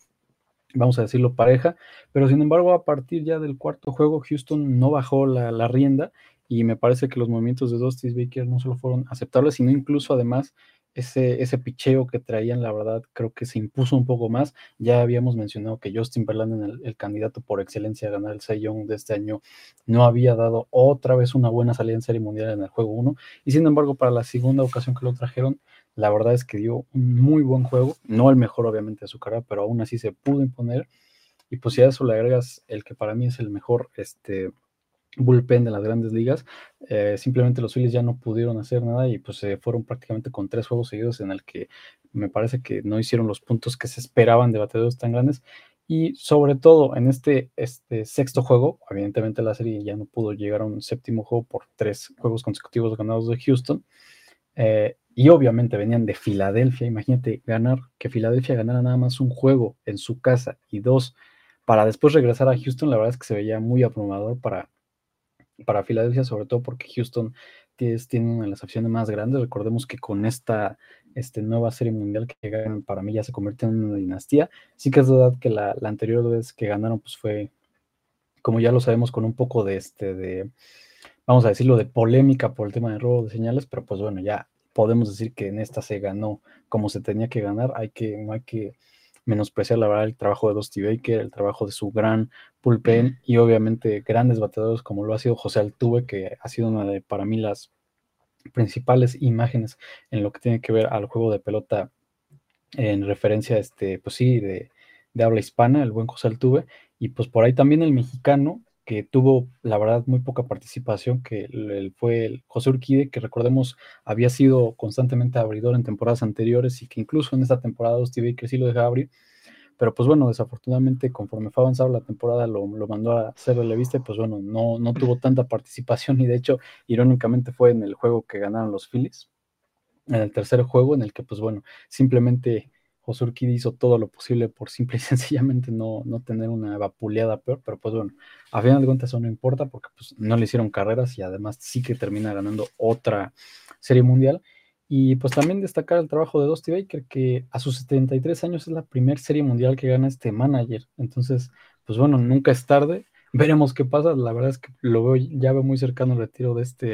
vamos a decirlo, pareja. Pero sin embargo, a partir ya del cuarto juego, Houston no bajó la, la rienda y me parece que los movimientos de Dusty Baker no solo fueron aceptables, sino incluso además ese, ese picheo que traían, la verdad, creo que se impuso un poco más. Ya habíamos mencionado que Justin Verlander, el, candidato por excelencia a ganar el Cy Young de este año, no había dado otra vez una buena salida en Serie Mundial en el juego 1. Y sin embargo, para la segunda ocasión que lo trajeron, la verdad es que dio un muy buen juego. No el mejor, obviamente, de su carrera, pero aún así se pudo imponer. Y pues si a eso le agregas el que para mí es el mejor, este bullpen de las grandes ligas. Eh, simplemente los Phillies ya no pudieron hacer nada y pues se fueron prácticamente con tres juegos seguidos en el que me parece que no hicieron los puntos que se esperaban de bateadores tan grandes. Y sobre todo en este, este sexto juego, evidentemente la serie ya no pudo llegar a un séptimo juego por tres juegos consecutivos ganados de Houston. Eh, y obviamente venían de Filadelfia. Imagínate ganar, que Filadelfia ganara nada más un juego en su casa y dos para después regresar a Houston. La verdad es que se veía muy abrumador para, para Filadelfia, sobre todo porque Houston tiene, una de las opciones más grandes. Recordemos que con esta este, nueva serie mundial que ganan, para mí ya se convierte en una dinastía. Sí que es verdad que la, anterior vez que ganaron, pues fue, como ya lo sabemos, con un poco de este, de, vamos a decirlo, de polémica por el tema de robo de señales, pero pues bueno, ya podemos decir que en esta se ganó como se tenía que ganar. Hay que, no hay que menospreciar la verdad el trabajo de Dusty Baker, el trabajo de su gran bullpen y obviamente grandes bateadores como lo ha sido José Altuve, que ha sido una de para mí las principales imágenes en lo que tiene que ver al juego de pelota en referencia a este, pues sí, de, de habla hispana, el buen José Altuve, y pues por ahí también el mexicano, que tuvo, la verdad, muy poca participación, que fue el José Urquide, que recordemos había sido constantemente abridor en temporadas anteriores y que incluso en esta temporada Steve Baker sí lo dejaba abrir. Pero pues bueno, desafortunadamente conforme fue avanzando la temporada lo, mandó a hacer relevista y pues bueno, no, no tuvo tanta participación y de hecho, irónicamente fue en el juego que ganaron los Phillies, en el tercer juego en el que pues bueno, simplemente José Urquidi hizo todo lo posible por simple y sencillamente no, no tener una vapuleada peor, pero pues bueno, a final de cuentas eso no importa porque pues no le hicieron carreras y además sí que termina ganando otra serie mundial. Y pues también destacar el trabajo de Dusty Baker, que a sus 73 años es la primera serie mundial que gana este manager. Entonces, pues bueno, nunca es tarde. Veremos qué pasa. La verdad es que lo veo, ya veo muy cercano el retiro de este,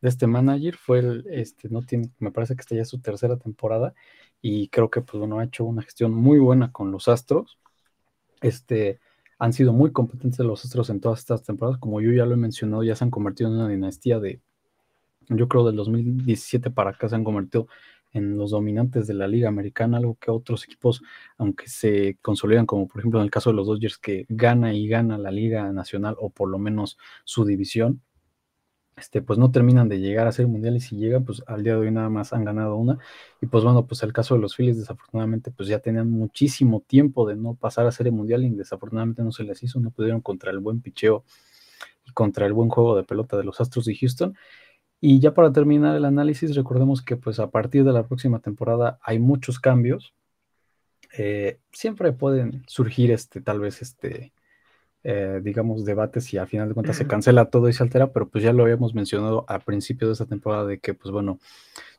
de este manager. Fue el, este, no tiene, me parece que esta ya su tercera temporada y creo que pues bueno, ha hecho una gestión muy buena con los Astros. Este, han sido muy competentes los Astros en todas estas temporadas, como yo ya lo he mencionado, ya se han convertido en una dinastía de, yo creo del 2017 para acá se han convertido en los dominantes de la liga americana, algo que otros equipos, aunque se consolidan, como por ejemplo en el caso de los Dodgers, que gana y gana la liga nacional o por lo menos su división, este, pues no terminan de llegar a ser mundial y si llegan, pues al día de hoy nada más han ganado una. Y pues bueno, pues el caso de los Phillies, desafortunadamente, pues ya tenían muchísimo tiempo de no pasar a serie mundial y desafortunadamente no se les hizo, no pudieron contra el buen picheo y contra el buen juego de pelota de los Astros de Houston. Y ya para terminar el análisis, recordemos que pues a partir de la próxima temporada hay muchos cambios. Eh, siempre pueden surgir este, tal vez este, eh, digamos, debates y al final de cuentas se cancela todo y se altera, pero pues ya lo habíamos mencionado al principio de esta temporada de que, pues bueno,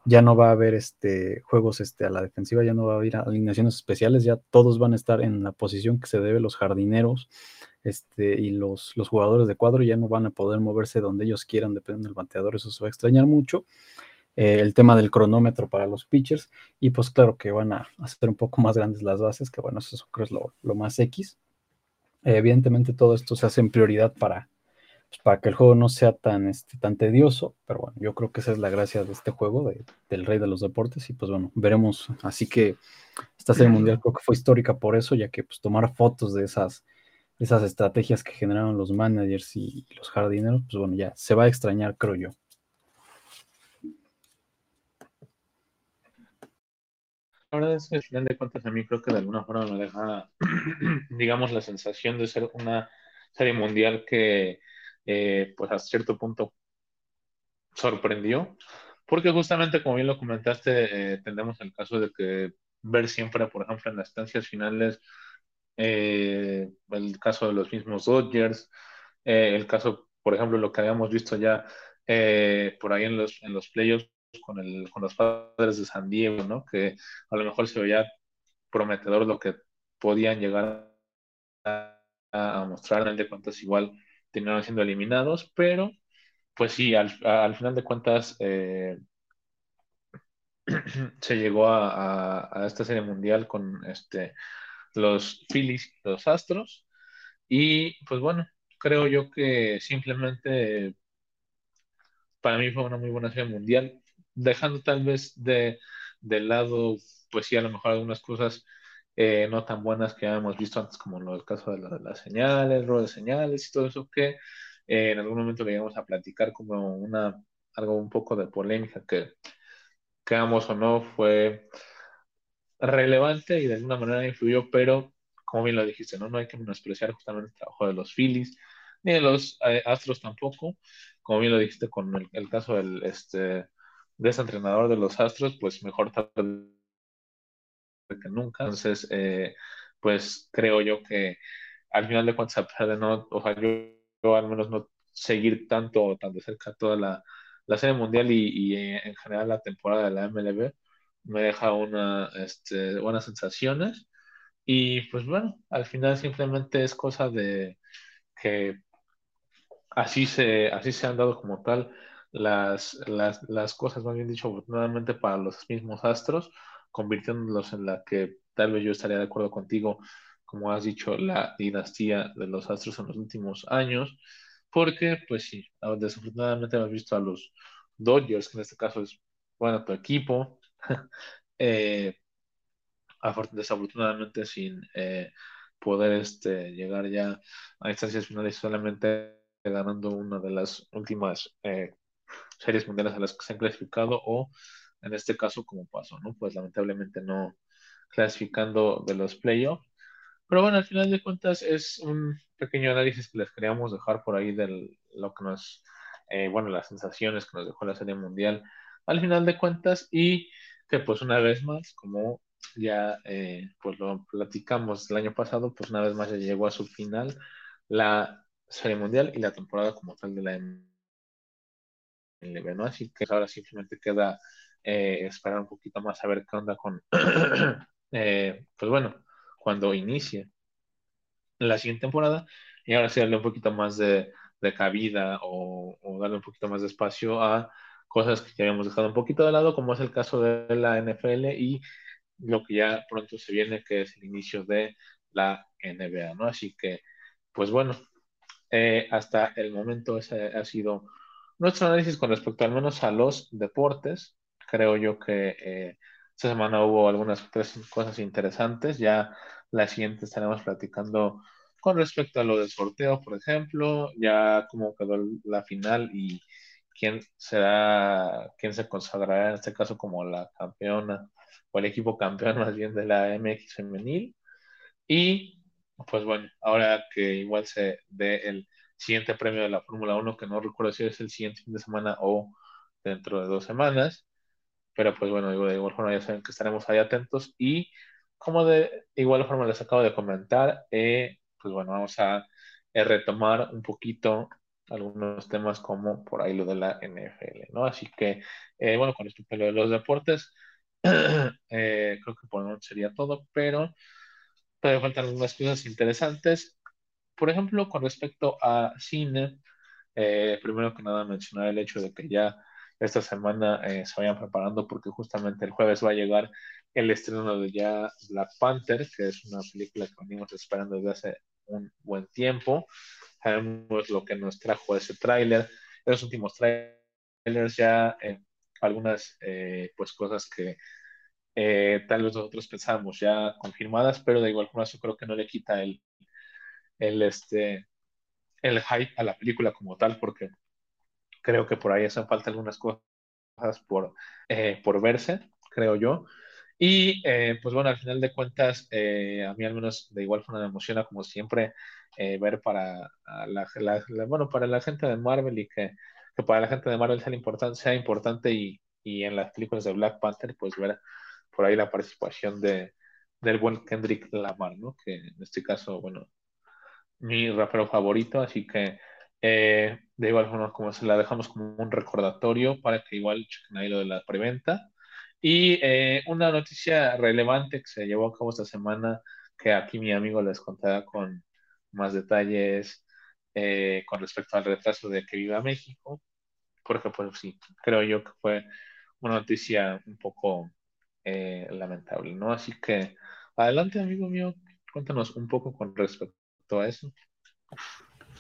ya no va a haber este, juegos este, a la defensiva, ya no va a haber alineaciones especiales, ya todos van a estar en la posición que se debe, los jardineros este, y los, los jugadores de cuadro ya no van a poder moverse donde ellos quieran, dependiendo del bateador, eso se va a extrañar mucho. Eh, el tema del cronómetro para los pitchers y pues claro que van a hacer un poco más grandes las bases, que bueno, eso creo es lo, lo más X evidentemente todo esto se hace en prioridad para, pues, para que el juego no sea tan, este, tan tedioso, pero bueno, yo creo que esa es la gracia de este juego, del rey de los deportes, y pues bueno, veremos. Así que esta serie mundial creo que fue histórica por eso, ya que pues tomar fotos de esas, esas estrategias que generaron los managers y, los jardineros, pues bueno, ya se va a extrañar, creo yo. La verdad es que al final de cuentas a mí creo que de alguna forma me deja, digamos, la sensación de ser una serie mundial que, eh, pues a cierto punto sorprendió, porque justamente como bien lo comentaste, eh, el caso de que ver siempre, por ejemplo, en las estancias finales, eh, el caso de los mismos Dodgers, eh, el caso, por ejemplo, lo que habíamos visto ya por ahí en los, en los playoffs con, el, con los padres de San Diego, ¿no? Que a lo mejor se veía prometedor lo que podían llegar a, a mostrar, en de cuentas igual terminaron siendo eliminados, pero pues sí, al, al final de cuentas eh, se llegó a, esta serie mundial con este, los Phillies los Astros. Y pues bueno, creo yo que simplemente para mí fue una muy buena serie mundial, dejando tal vez de, de lado, pues sí, a lo mejor algunas cosas eh, no tan buenas que habíamos visto antes, como lo, el caso de, la, de las señales, rol de señales y todo eso que eh, en algún momento le íbamos a platicar como una, algo un poco de polémica que, creamos o no, fue relevante y de alguna manera influyó, pero como bien lo dijiste, ¿no? No hay que menospreciar justamente el trabajo de los Phillies, ni de los eh, Astros tampoco, como bien lo dijiste con el, el caso del, este, de ese entrenador de los Astros, pues mejor tarde que nunca. Entonces, eh, pues creo yo que al final de cuentas, a pesar de no, o sea, yo, yo al menos no seguir tanto o tan de cerca toda la, la serie mundial y, y, eh, en general la temporada de la MLB, me deja una, este, buenas sensaciones. Y pues bueno, al final simplemente es cosa de que así se, así se han dado como tal las, las, las cosas, más bien dicho, afortunadamente para los mismos astros, convirtiéndolos en la que tal vez yo estaría de acuerdo contigo, como has dicho, la dinastía de los astros en los últimos años, porque pues sí, desafortunadamente hemos visto a los Dodgers, que en este caso es, bueno, tu equipo, eh, desafortunadamente sin eh, poder este, llegar ya a instancias finales solamente ganando una de las últimas eh, series mundiales a las que se han clasificado o en este caso como pasó, ¿no? Pues lamentablemente no clasificando de los playoffs. Pero bueno, al final de cuentas es un pequeño análisis que les queríamos dejar por ahí de lo que nos, eh, bueno, las sensaciones que nos dejó la serie mundial al final de cuentas y que pues una vez más, como ya eh, pues lo platicamos el año pasado, pues una vez más ya llegó a su final la serie mundial y la temporada como tal de la MLB, ¿no? Así que ahora simplemente queda eh, esperar un poquito más a ver qué onda con, eh, pues bueno, cuando inicie la siguiente temporada y ahora sí darle un poquito más de, cabida o, o, darle un poquito más de espacio a cosas que ya habíamos dejado un poquito de lado, como es el caso de la NFL y lo que ya pronto se viene, que es el inicio de la NBA, ¿no? Así que, pues bueno, eh, hasta el momento ese ha sido nuestro análisis con respecto al menos a los deportes. Creo yo que eh, esta semana hubo algunas tres cosas interesantes. Ya la siguiente estaremos platicando con respecto a lo del sorteo, por ejemplo, ya cómo quedó la final y quién será, quién se consagrará en este caso como la campeona o el equipo campeón más bien de la MX femenil. Y pues bueno, ahora que igual se dé el siguiente premio de la Fórmula 1, que no recuerdo si es el siguiente fin de semana o dentro de dos semanas, pero pues bueno, de igual forma ya saben que estaremos ahí atentos y como de igual forma les acabo de comentar, eh, pues bueno, vamos a eh, retomar un poquito algunos temas como por ahí lo de la NFL, ¿no? Así que, eh, bueno, con a lo de los deportes, eh, creo que por momento sería todo, pero todavía faltan algunas cosas interesantes. Por ejemplo, con respecto a cine, eh, primero que nada mencionar el hecho de que ya esta semana eh, se vayan preparando porque justamente el jueves va a llegar el estreno de ya Black Panther, que es una película que venimos esperando desde hace un buen tiempo. Sabemos lo que nos trajo ese tráiler, los últimos trailers ya, eh, algunas pues cosas que tal vez nosotros pensábamos ya confirmadas, pero de igual forma eso creo que no le quita el, el, este, el hype a la película como tal, porque creo que por ahí hacen falta algunas cosas por, eh, por verse, creo yo. Y eh, pues bueno, al final de cuentas, eh, a mí al menos de igual forma me emociona como siempre eh, ver para la, bueno, para la gente de Marvel y que, que para la gente de Marvel sea importante, sea importante y, y, en las películas de Black Panther, pues ver por ahí la participación de, del buen Kendrick Lamar, ¿no? Que en este caso, bueno, mi rapero favorito, así que de igual forma como se la dejamos como un recordatorio para que igual chequen ahí lo de la preventa y eh, una noticia relevante que se llevó a cabo esta semana, que aquí mi amigo les contará con más detalles eh, con respecto al retraso de que viva México, porque pues sí, creo yo que fue una noticia un poco eh, lamentable, ¿no? Así que adelante, amigo mío, cuéntanos un poco con respecto a eso.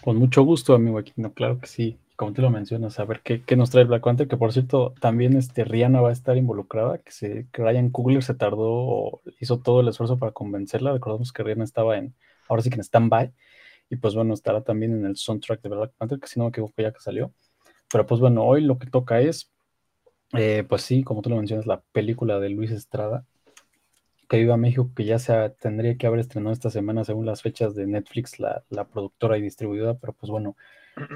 Con mucho gusto, amigo Aquino, claro que sí. Como te lo mencionas, a ver qué, qué, nos trae Black Panther, que por cierto, también este, Rihanna va a estar involucrada, que, se, Ryan Coogler se tardó, hizo todo el esfuerzo para convencerla, recordamos que Rihanna estaba en, ahora sí que en stand-by, y pues bueno, estará también en el soundtrack de Black Panther, que si no me equivoco ya que salió, pero pues bueno, hoy lo que toca es, eh, pues sí, como tú lo mencionas, la película de Luis Estrada, que viva México, que ya se tendría que haber estrenado esta semana según las fechas de Netflix, la, la productora y distribuidora, pero pues bueno,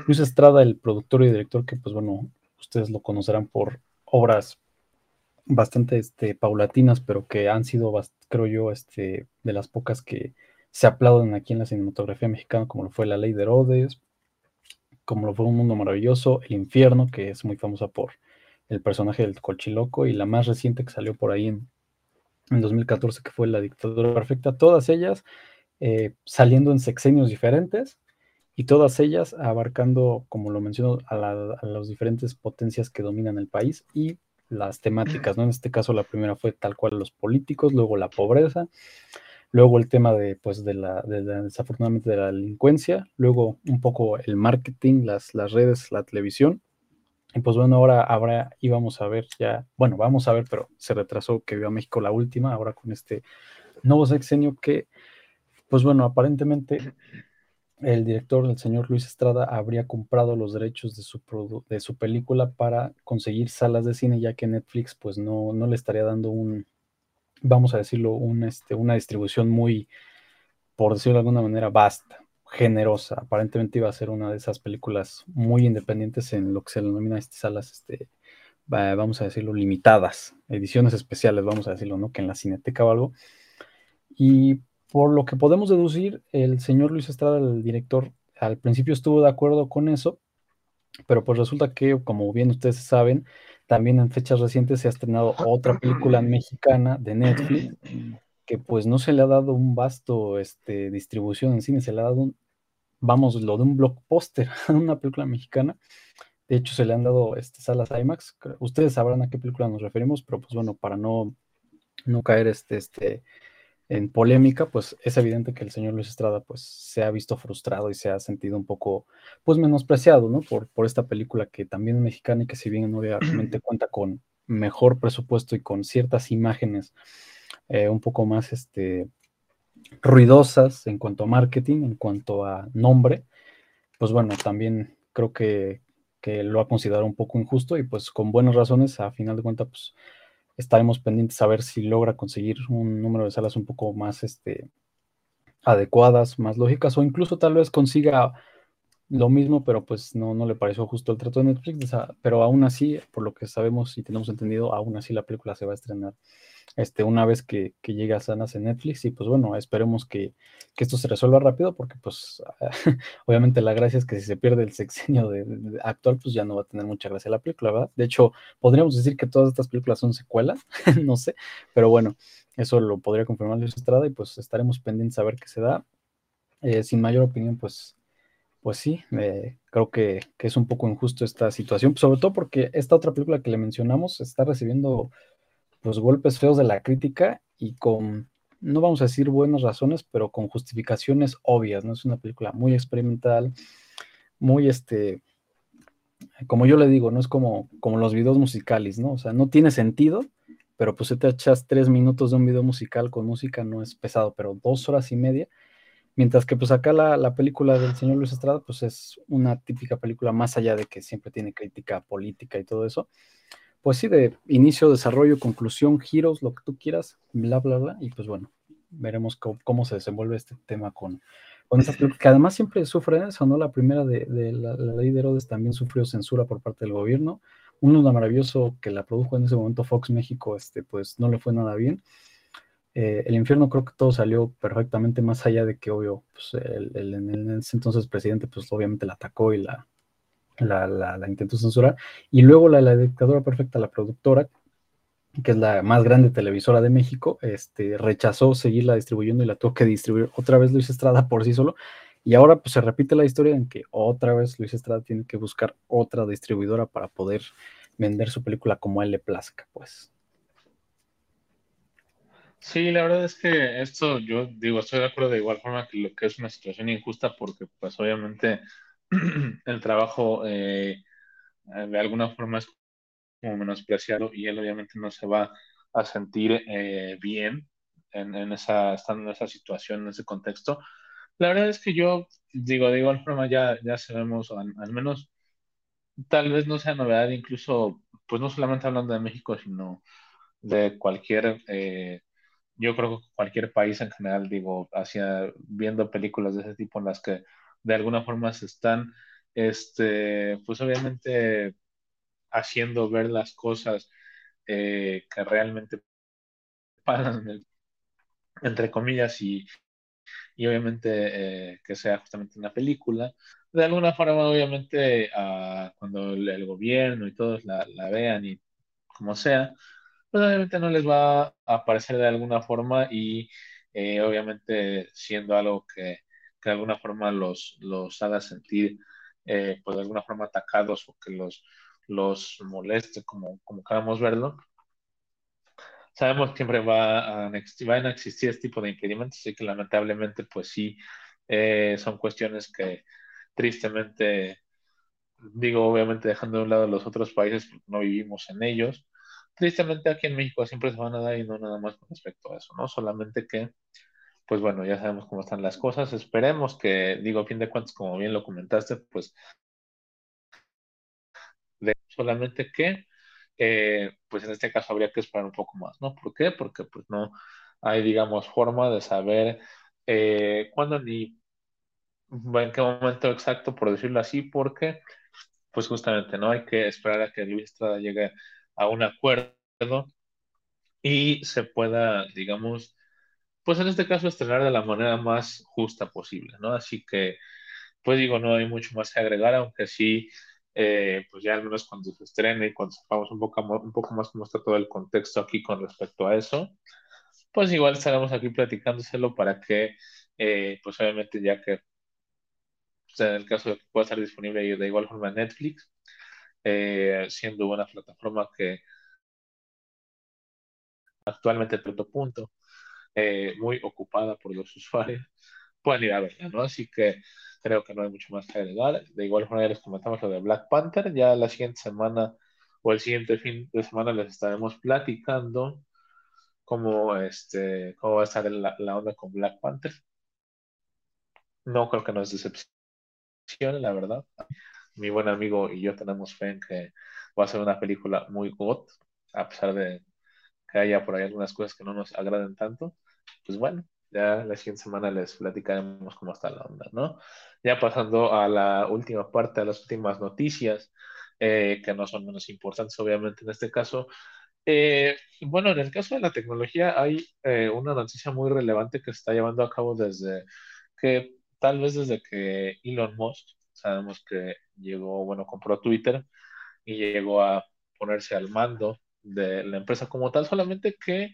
Luis Estrada, el productor y director, que pues bueno, ustedes lo conocerán por obras bastante este, paulatinas, pero que han sido, creo yo, este, de las pocas que se aplauden aquí en la cinematografía mexicana, como lo fue La Ley de Herodes, como lo fue Un Mundo Maravilloso, El Infierno, que es muy famosa por el personaje del Colchiloco, y la más reciente que salió por ahí en, en 2014, que fue La Dictadura Perfecta, todas ellas eh, saliendo en sexenios diferentes, y todas ellas abarcando, como lo menciono, a, las diferentes potencias que dominan el país y las temáticas, ¿no? En este caso la primera fue tal cual los políticos, luego la pobreza, luego el tema de, pues, de la, desafortunadamente de la delincuencia, luego un poco el marketing, las, las redes, la televisión, y pues bueno, ahora habrá, íbamos a ver ya, bueno, vamos a ver, pero se retrasó que vio a México la última, ahora con este nuevo sexenio que, pues bueno, aparentemente el director, el señor Luis Estrada, habría comprado los derechos de su, de su película para conseguir salas de cine, ya que Netflix pues no, no le estaría dando un, vamos a decirlo, un, este, una distribución muy, por decirlo de alguna manera, vasta, generosa. Aparentemente iba a ser una de esas películas muy independientes en lo que se denomina estas salas, este, vamos a decirlo, limitadas, ediciones especiales, vamos a decirlo, ¿no? Que en la cineteca o algo. Y por lo que podemos deducir, el señor Luis Estrada, el director, al principio estuvo de acuerdo con eso, pero pues resulta que, como bien ustedes saben, también en fechas recientes se ha estrenado otra película mexicana de Netflix, que pues no se le ha dado un vasto este, distribución en cine, se le ha dado un, vamos, lo de un blockbuster a una película mexicana. De hecho, se le han dado este, salas IMAX. Ustedes sabrán a qué película nos referimos, pero pues bueno, para no, no caer este, este, en polémica, pues es evidente que el señor Luis Estrada pues se ha visto frustrado y se ha sentido un poco pues menospreciado, ¿no? Por, por esta película que también es mexicana y que si bien obviamente cuenta con mejor presupuesto y con ciertas imágenes eh, un poco más este, ruidosas en cuanto a marketing, en cuanto a nombre, pues bueno, también creo que, que lo ha considerado un poco injusto y pues con buenas razones, a final de cuentas, pues estaremos pendientes a ver si logra conseguir un número de salas un poco más este, adecuadas, más lógicas, o incluso tal vez consiga lo mismo, pero pues no, no le pareció justo el trato de Netflix, pero aún así, por lo que sabemos y tenemos entendido, aún así la película se va a estrenar este, una vez que, que a sanas en Netflix y pues bueno, esperemos que, esto se resuelva rápido porque pues obviamente la gracia es que si se pierde el sexenio de, actual pues ya no va a tener mucha gracia la película, ¿verdad? De hecho, podríamos decir que todas estas películas son secuelas, no sé, pero bueno, eso lo podría confirmar Luis Estrada y pues estaremos pendientes a ver qué se da. Eh, sin mayor opinión, pues pues sí, eh, creo que, que, es un poco injusto esta situación, sobre todo porque esta otra película que le mencionamos está recibiendo los golpes feos de la crítica y con, no vamos a decir buenas razones, pero con justificaciones obvias, ¿no? Es una película muy experimental, muy este, como yo le digo, no es como, como los videos musicales, ¿no? O sea, no tiene sentido, pero pues si te echas tres minutos de un video musical con música no es pesado, pero dos horas y media, mientras que pues acá la, la película del señor Luis Estrada pues es una típica película más allá de que siempre tiene crítica política y todo eso, pues sí, de inicio, desarrollo, conclusión, giros, lo que tú quieras, bla, bla, bla. Y pues bueno, veremos cómo, se desenvuelve este tema con, con que además siempre sufre eso, ¿no? La primera de, la, ley de Herodes también sufrió censura por parte del gobierno. Uno maravilloso que la produjo en ese momento Fox México, este, pues no le fue nada bien. Eh, el infierno creo que todo salió perfectamente más allá de que obvio, pues el, en ese entonces presidente pues obviamente la atacó y la, la, la, intentó censurar. Y luego la, la dictadura perfecta, la productora, que es la más grande televisora de México, este, rechazó seguirla distribuyendo y la tuvo que distribuir otra vez Luis Estrada por sí solo. Y ahora pues se repite la historia en que otra vez Luis Estrada tiene que buscar otra distribuidora para poder vender su película como él le plazca, pues. Sí, la verdad es que esto, yo digo, estoy de acuerdo de igual forma que lo que es una situación injusta porque pues obviamente el trabajo eh, de alguna forma es como menospreciado y él obviamente no se va a sentir eh, bien en, esa, estando en esa situación, en ese contexto. La verdad es que yo digo, de igual forma ya, ya sabemos, al, menos tal vez no sea novedad, incluso, pues no solamente hablando de México, sino de cualquier, eh, yo creo que cualquier país en general, digo, hacia viendo películas de ese tipo en las que de alguna forma se están, este, pues obviamente haciendo ver las cosas eh, que realmente pasan, entre comillas, y, y obviamente eh, que sea justamente una película. De alguna forma, obviamente, cuando el, gobierno y todos la, vean y como sea, pues obviamente no les va a aparecer de alguna forma y eh, obviamente siendo algo que, que, de alguna forma los, los haga sentir pues de alguna forma atacados o que los los moleste, como, como queramos verlo, sabemos que siempre va a, van a existir este tipo de impedimentos, así que lamentablemente, pues sí, eh, son cuestiones que tristemente, digo, obviamente dejando de un lado los otros países, porque no vivimos en ellos, tristemente aquí en México siempre se van a dar y no nada más con respecto a eso, ¿no? Solamente que, pues bueno, ya sabemos cómo están las cosas, esperemos que, digo, a fin de cuentas, como bien lo comentaste, pues solamente que, eh, pues en este caso habría que esperar un poco más, ¿no? ¿Por qué? Porque pues no hay, digamos, forma de saber eh, cuándo ni en qué momento exacto, por decirlo así, porque pues justamente no hay que esperar a que Luis Estrada llegue a un acuerdo y se pueda, digamos, pues en este caso estrenar de la manera más justa posible, ¿no? Así que, pues digo, no hay mucho más que agregar, aunque sí eh, pues ya al menos cuando se estrene y cuando sepamos un poco, un poco más cómo está todo el contexto aquí con respecto a eso, pues igual estaremos aquí platicándoselo para que, eh, pues obviamente ya que en el caso de que pueda estar disponible de igual forma en Netflix, eh, siendo una plataforma que actualmente a todo punto, muy ocupada por los usuarios, pueden ir a verla, ¿no? Así que creo que no hay mucho más que agregar. De igual ya les comentamos lo de Black Panther. Ya la siguiente semana o el siguiente fin de semana les estaremos platicando cómo, este, cómo va a estar la, onda con Black Panther. No creo que nos decepcione, la verdad. Mi buen amigo y yo tenemos fe en que va a ser una película muy good, a pesar de que haya por ahí algunas cosas que no nos agraden tanto. Pues bueno, ya la siguiente semana les platicaremos cómo está la onda, ¿no? Ya pasando a la última parte, a las últimas noticias, eh, que no son menos importantes, obviamente, en este caso. Eh, bueno, en el caso de la tecnología hay eh, una noticia muy relevante que se está llevando a cabo desde que, tal vez desde que Elon Musk, sabemos que llegó, bueno, compró Twitter y llegó a ponerse al mando de la empresa como tal, solamente que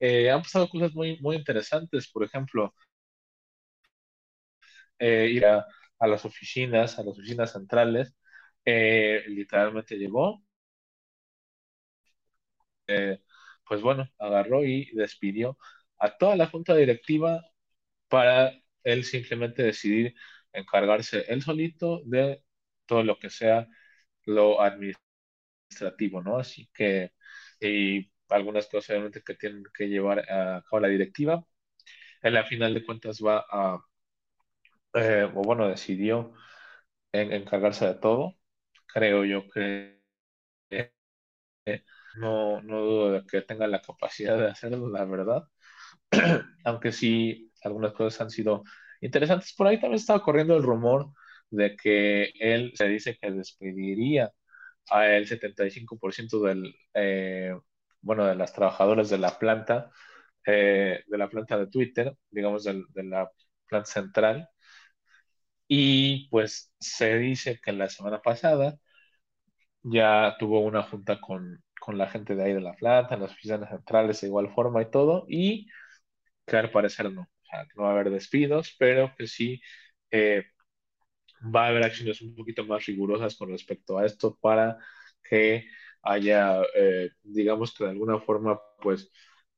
eh, han pasado cosas muy, muy interesantes. Por ejemplo, eh, ir a, las oficinas, a las oficinas centrales, eh, literalmente llegó, pues bueno, agarró y despidió a toda la junta directiva para él simplemente decidir encargarse él solito de todo lo que sea lo administrativo, ¿no? Así que, y algunas cosas obviamente que tienen que llevar a cabo la directiva. En la final de cuentas va a, eh, o bueno, decidió en, encargarse de todo. Creo yo que no, no dudo de que tenga la capacidad de hacerlo, la verdad. Aunque sí, algunas cosas han sido interesantes. Por ahí también estaba corriendo el rumor de que él se dice que despediría el 75% del, eh, bueno, de las trabajadoras de la planta, eh, de la planta de Twitter, digamos, de la planta central. Y pues se dice que la semana pasada ya tuvo una junta con, con la gente de ahí de la planta, en las oficinas centrales de igual forma y todo, y que al parecer no, o sea, no va a haber despidos, pero que sí eh, va a haber acciones un poquito más rigurosas con respecto a esto para que haya, eh, digamos que de alguna forma, pues,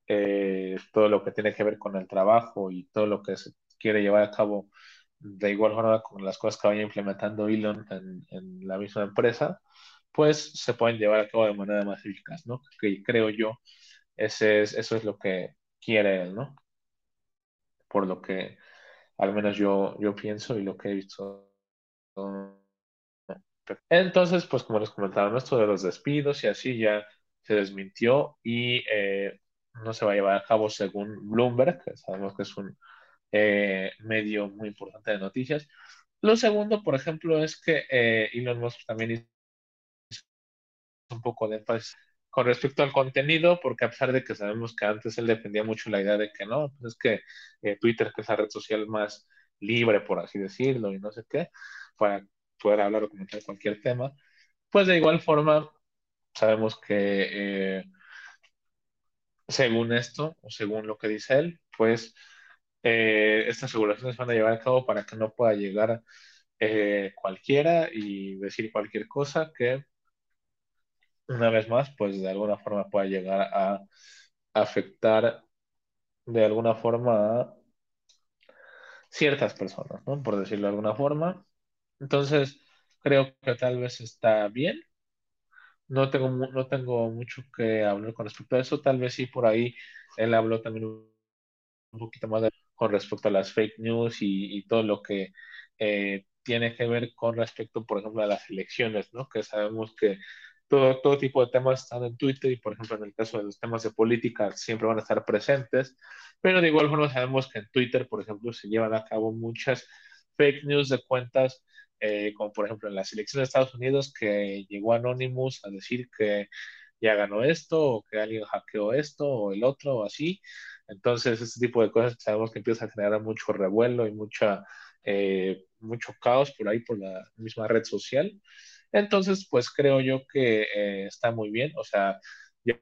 eh, todo lo que tiene que ver con el trabajo y todo lo que se quiere llevar a cabo de igual forma con las cosas que vaya implementando Elon en, en la misma empresa, pues se pueden llevar a cabo de manera más eficaz, ¿no? Que creo yo, ese es, eso es lo que quiere él, ¿no? Por lo que al menos yo, yo pienso y lo que he visto. Entonces, pues como les comentaba, esto de los despidos y así ya se desmintió y eh, no se va a llevar a cabo según Bloomberg, que sabemos que es un eh, medio muy importante de noticias. Lo segundo, por ejemplo, es que eh, Elon Musk también un poco de énfasis con respecto al contenido, porque a pesar de que sabemos que antes él defendía mucho la idea de que no, pues es que eh, Twitter, que es la red social más libre, por así decirlo, y no sé qué, para poder hablar o comentar cualquier tema, pues de igual forma sabemos que eh, según esto, o según lo que dice él, pues eh, estas regulaciones van a llevar a cabo para que no pueda llegar cualquiera y decir cualquier cosa que una vez más, pues de alguna forma pueda llegar a afectar de alguna forma a ciertas personas, ¿no? Por decirlo de alguna forma. Entonces, creo que tal vez está bien. No tengo, no tengo mucho que hablar con respecto a eso. Tal vez sí por ahí él habló también un poquito más con respecto a las fake news y, todo lo que eh, tiene que ver con respecto, por ejemplo, a las elecciones, ¿no? Que sabemos que todo, todo tipo de temas están en Twitter y, por ejemplo, en el caso de los temas de política siempre van a estar presentes, pero de igual forma sabemos que en Twitter, por ejemplo, se llevan a cabo muchas fake news de cuentas, eh, como por ejemplo en las elecciones de Estados Unidos, que llegó Anonymous a decir que ya ganó esto, o que alguien hackeó esto, o el otro, o así. Entonces, este tipo de cosas sabemos que empieza a generar mucho revuelo y mucha, eh, mucho caos por ahí, por la misma red social. Entonces, pues creo yo que eh, está muy bien, o sea, ya,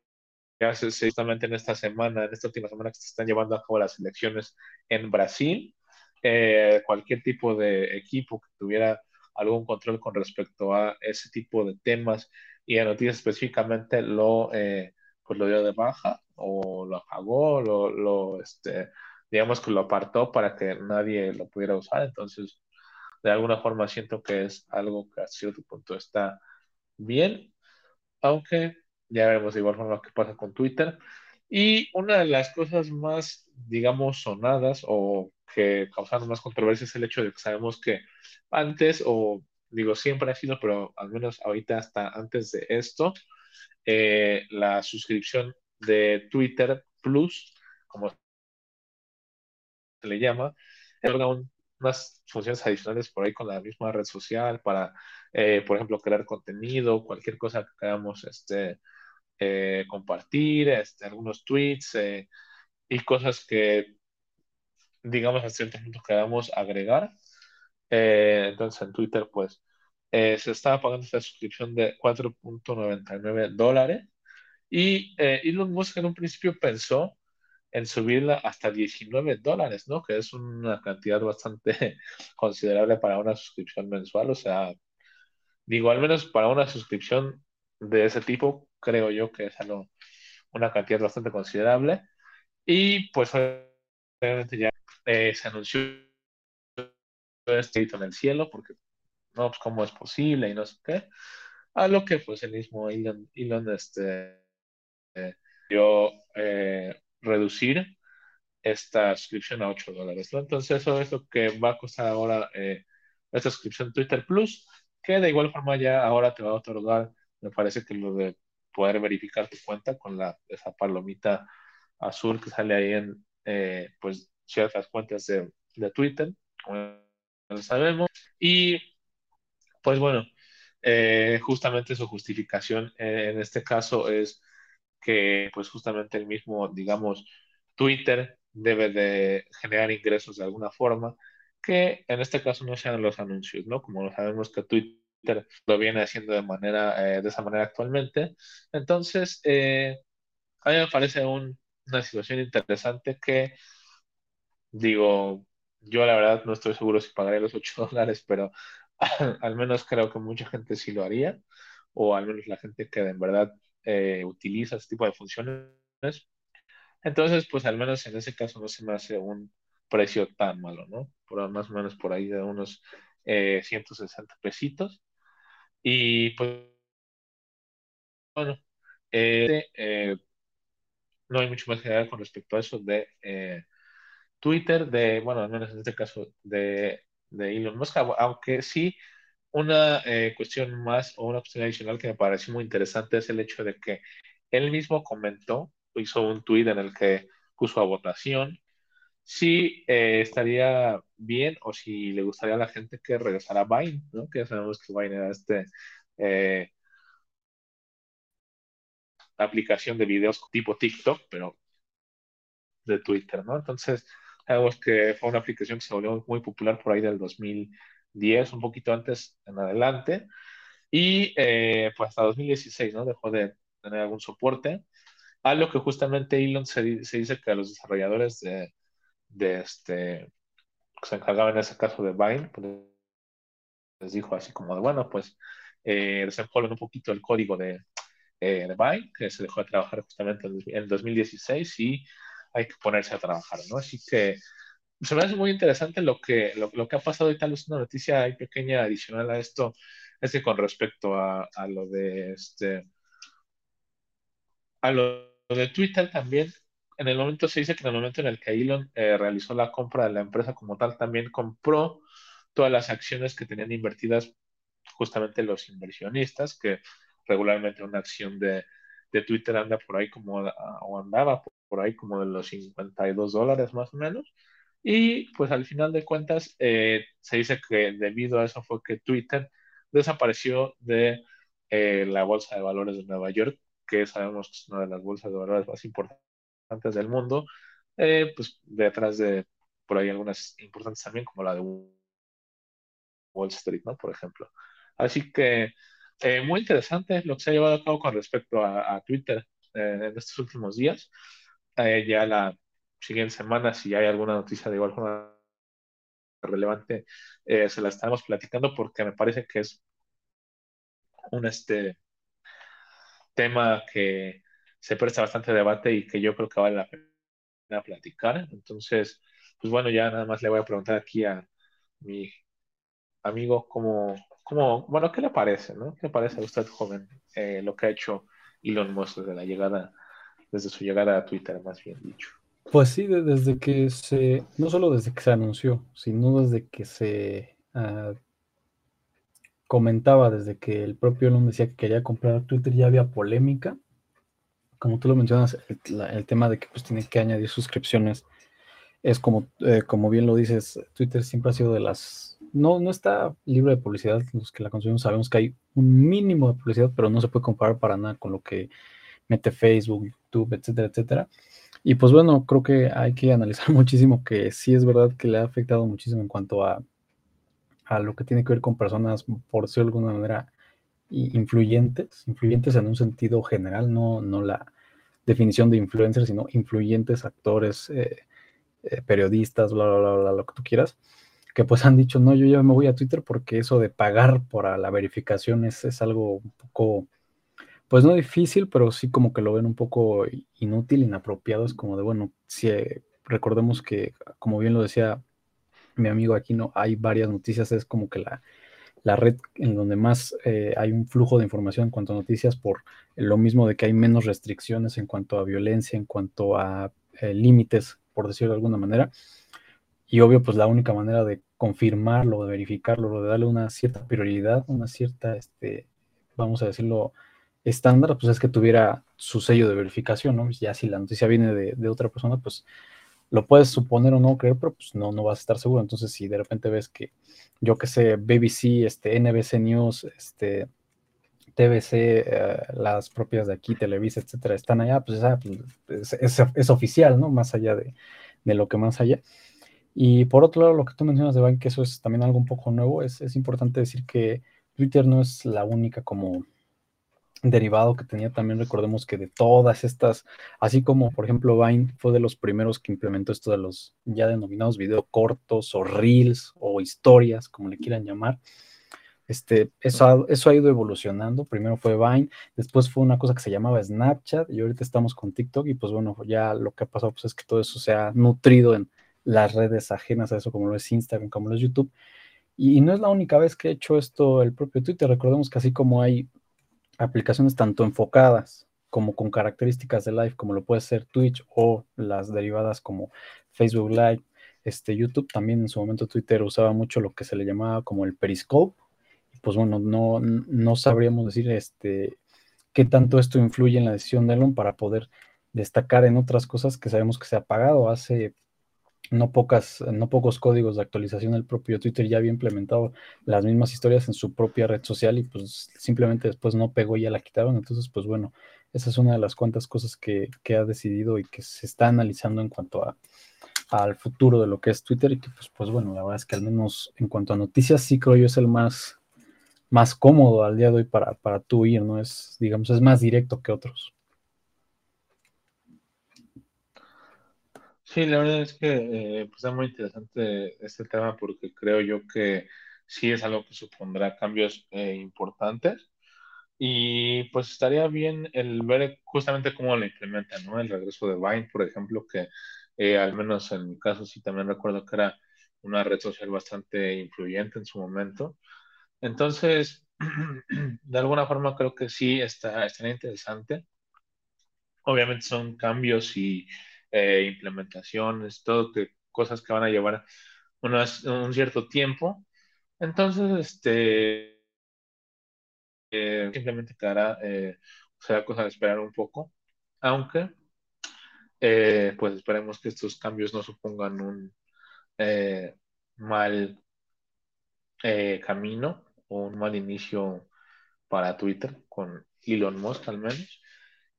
ya justamente en esta semana, en esta última semana que se están llevando a cabo las elecciones en Brasil, eh, cualquier tipo de equipo que tuviera algún control con respecto a ese tipo de temas y a noticias específicamente lo, eh, pues lo dio de baja o lo apagó, lo, lo, este, digamos que lo apartó para que nadie lo pudiera usar. Entonces, de alguna forma siento que es algo que a cierto punto está bien, aunque ya veremos de igual forma qué pasa con Twitter. Y una de las cosas más, digamos, sonadas o que causaron más controversia es el hecho de que sabemos que antes, o digo siempre ha sido, pero al menos ahorita hasta antes de esto, eh, la suscripción de Twitter Plus, como se le llama, era un unas funciones adicionales por ahí con la misma red social para, eh, por ejemplo, crear contenido, cualquier cosa que queramos este, eh, compartir, este, algunos tweets eh, y cosas que, digamos, a cierto punto queramos agregar. entonces, en Twitter, pues, se estaba pagando esta suscripción de 4.99 dólares y Elon Musk en un principio pensó en subirla hasta 19 dólares, ¿no? Que es una cantidad bastante considerable para una suscripción mensual. O sea, digo, al menos para una suscripción de ese tipo, creo yo que es algo, una cantidad bastante considerable. Y pues obviamente ya eh, se anunció este en el cielo, porque no, pues cómo es posible y no sé qué. A lo que pues el mismo Elon, Elon este, eh, dio eh, reducir esta suscripción a 8 dólares. ¿no? Entonces eso es lo que va a costar ahora eh, esta suscripción Twitter Plus, que de igual forma ya ahora te va a otorgar, me parece que lo de poder verificar tu cuenta con la, esa palomita azul que sale ahí en eh, pues ciertas cuentas de, de Twitter, como sabemos. Y pues bueno, eh, justamente su justificación eh, en este caso es que pues justamente el mismo, digamos, Twitter debe de generar ingresos de alguna forma, que en este caso no sean los anuncios, ¿no? Como sabemos que Twitter lo viene haciendo de manera, eh, de esa manera actualmente. Entonces, a mí me parece una situación interesante que, digo, yo la verdad no estoy seguro si pagaré los 8 dólares, pero al menos creo que mucha gente sí lo haría, o al menos la gente que en verdad eh, utiliza este tipo de funciones. Entonces, pues al menos en ese caso no se me hace un precio tan malo, ¿no? Por más o menos por ahí de unos 160 eh, pesitos. Y pues, bueno, eh, no hay mucho más que dar con respecto a eso de Twitter, de, bueno, al menos en este caso de de Elon Musk, aunque sí una eh, cuestión más o una cuestión adicional que me pareció muy interesante es el hecho de que él mismo comentó, hizo un tweet en el que puso a votación si eh, estaría bien o si le gustaría a la gente que regresara a Vine, ¿no? Que ya sabemos que Vine era este eh, aplicación de videos tipo TikTok, pero de Twitter, ¿no? Entonces, Sabemos que fue una aplicación que se volvió muy popular por ahí del 2010, un poquito antes en adelante, y eh, pues hasta 2016, ¿no? Dejó de tener algún soporte. Algo que justamente Elon se, dice que a los desarrolladores de, de este, que se encargaban en ese caso de Vine, pues, les dijo así como de, bueno, pues eh, un poquito el código de, eh, de Vine, que se dejó de trabajar justamente en el 2016 y hay que ponerse a trabajar, ¿no? Así que se me hace muy interesante lo que, lo, que ha pasado y tal vez una noticia hay pequeña adicional a esto, es que con respecto a, lo de este, a lo de Twitter también, en el momento se dice que en el momento en el que Elon eh, realizó la compra de la empresa como tal, también compró todas las acciones que tenían invertidas justamente los inversionistas, que regularmente una acción de, de Twitter anda por ahí como, o andaba por ahí como de los 52 dólares más o menos. Y pues al final de cuentas eh, se dice que debido a eso fue que Twitter desapareció de eh, la Bolsa de Valores de Nueva York, que sabemos que es una de las bolsas de valores más importantes del mundo, eh, pues detrás de por ahí algunas importantes también como la de Wall Street, ¿no? Por ejemplo. Así que muy interesante lo que se ha llevado a cabo con respecto a, a Twitter en estos últimos días ya la siguiente semana, si hay alguna noticia de igual forma relevante, eh, se la estamos platicando porque me parece que es un este, tema que se presta bastante debate y que yo creo que vale la pena platicar. Entonces, pues bueno, ya nada más le voy a preguntar aquí a mi amigo cómo, cómo bueno, ¿qué le parece, no? ¿Qué le parece a usted, joven, eh, lo que ha hecho Elon Musk desde la llegada desde su llegada a Twitter, más bien dicho. Pues sí, desde que se, no solo desde que se anunció, sino desde que se ah, comentaba, desde que el propio Elon decía que quería comprar Twitter, ya había polémica. Como tú lo mencionas, el, tema de que pues tiene que añadir suscripciones es como, eh, como bien lo dices, Twitter siempre ha sido de las... No, no está libre de publicidad, los que la consumimos sabemos que hay un mínimo de publicidad, pero no se puede comparar para nada con lo que mete Facebook, YouTube, etcétera, etcétera. Y pues bueno, creo que hay que analizar muchísimo que sí es verdad que le ha afectado muchísimo en cuanto a, a lo que tiene que ver con personas, por decirlo de alguna manera, influyentes, influyentes en un sentido general, no, no la definición de influencer, sino influyentes, actores, eh, eh, periodistas, bla, bla, bla, bla, lo que tú quieras, que pues han dicho, no, yo ya me voy a Twitter porque eso de pagar por la verificación es, es algo un poco pues no difícil, pero sí como que lo ven un poco inútil, inapropiado. Es como de, bueno, si eh, recordemos que, como bien lo decía mi amigo aquí, no hay varias noticias, es como que la, la red en donde más eh, hay un flujo de información en cuanto a noticias, por lo mismo de que hay menos restricciones en cuanto a violencia, en cuanto a eh, límites, por decirlo de alguna manera. Y obvio, pues la única manera de confirmarlo, de verificarlo, de darle una cierta prioridad, una cierta, este, vamos a decirlo, estándar, pues es que tuviera su sello de verificación, ¿no? Ya si la noticia viene de, otra persona, pues lo puedes suponer o no creer, pero pues no, no vas a estar seguro. Entonces, si de repente ves que, yo que sé, BBC, este, NBC News, este, TBC, eh, las propias de aquí, Televisa, etcétera, están allá, pues, pues es, oficial, ¿no? Más allá de, lo que más allá. Y por otro lado, lo que tú mencionas de Bank, que eso es también algo un poco nuevo, es, es importante decir que Twitter no es la única como derivado que tenía también recordemos que de todas estas, así como por ejemplo Vine fue de los primeros que implementó esto de los ya denominados videos cortos o reels o historias, como le quieran llamar. Este, eso, ha, eso ha ido evolucionando. Primero fue Vine, después fue una cosa que se llamaba Snapchat y ahorita estamos con TikTok y pues bueno, ya lo que ha pasado pues es que todo eso se ha nutrido en las redes ajenas a eso, como lo es Instagram, como lo es YouTube. Y no es la única vez que ha hecho esto el propio Twitter. Recordemos que así como hay aplicaciones tanto enfocadas como con características de live, como lo puede ser Twitch o las derivadas como Facebook Live, este, YouTube, también en su momento Twitter usaba mucho lo que se le llamaba como el Periscope. Pues bueno, no, no sabríamos decir este, qué tanto esto influye en la decisión de Elon para poder destacar en otras cosas que sabemos que se ha pagado. Hace no, pocas, no pocos códigos de actualización del propio Twitter ya había implementado las mismas historias en su propia red social y pues simplemente después no pegó y ya la quitaron. Entonces, pues bueno, esa es una de las cuantas cosas que, ha decidido y que se está analizando en cuanto a, al futuro de lo que es Twitter y que pues, pues bueno, la verdad es que al menos en cuanto a noticias sí creo yo es el más, más cómodo al día de hoy para, para tú ir, ¿no? Es, digamos, es más directo que otros. Sí, la verdad es que eh, pues es muy interesante este tema porque creo yo que sí es algo que supondrá cambios eh, importantes y pues estaría bien el ver justamente cómo lo implementan, ¿no? El regreso de Vine, por ejemplo, que eh, al menos en mi caso sí también recuerdo que era una red social bastante influyente en su momento. Entonces, de alguna forma creo que sí está, interesante. Obviamente son cambios y eh, implementaciones, todo que, cosas que van a llevar un cierto tiempo. Entonces, este, eh, simplemente quedará, eh, será cosa de esperar un poco, aunque, eh, pues esperemos que estos cambios no supongan un mal camino o un mal inicio para Twitter, con Elon Musk al menos.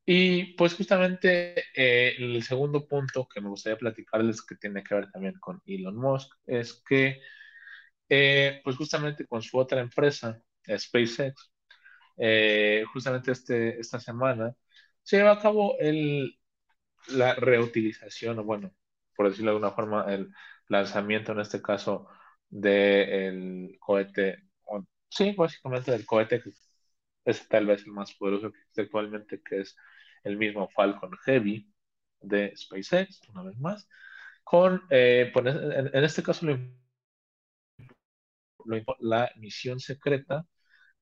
Y pues justamente eh, el segundo punto que me gustaría platicarles que tiene que ver también con Elon Musk es que eh, pues justamente con su otra empresa, SpaceX, eh, justamente este, esta semana se lleva a cabo el, la reutilización, o bueno, por decirlo de alguna forma, el lanzamiento en este caso del cohete, sí, básicamente del cohete que es tal vez el más poderoso que existe actualmente, que es el mismo Falcon Heavy de SpaceX, una vez más, con, eh, en, este caso, la misión secreta,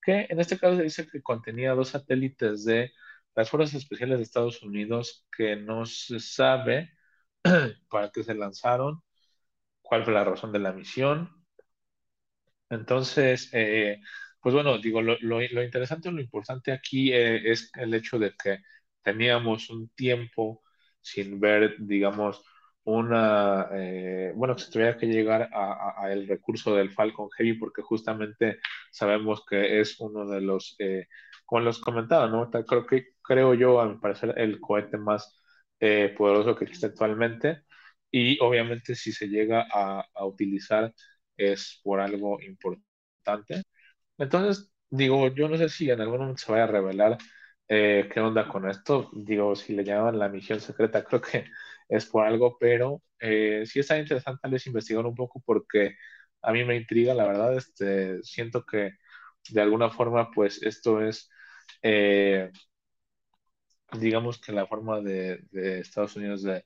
que en este caso se dice que contenía dos satélites de las Fuerzas Especiales de Estados Unidos que no se sabe para qué se lanzaron, cuál fue la razón de la misión. Entonces, eh, pues bueno, digo, lo, lo, lo interesante, lo importante aquí eh, es el hecho de que teníamos un tiempo sin ver, digamos, una, eh, bueno, que se tuviera que llegar a, el recurso del Falcon Heavy porque justamente sabemos que es uno de los, eh, como los comentaba, ¿no? Creo que, creo yo, a mi parecer, el cohete más eh, poderoso que existe actualmente y obviamente si se llega a, a utilizar es por algo importante. Entonces, digo, yo no sé si en algún momento se vaya a revelar eh, qué onda con esto. Digo, si le llaman la misión secreta, creo que es por algo, pero eh, sí está interesante vez investigar un poco porque a mí me intriga, la verdad, este, siento que de alguna forma, pues esto es, eh, digamos que la forma de, de Estados Unidos de,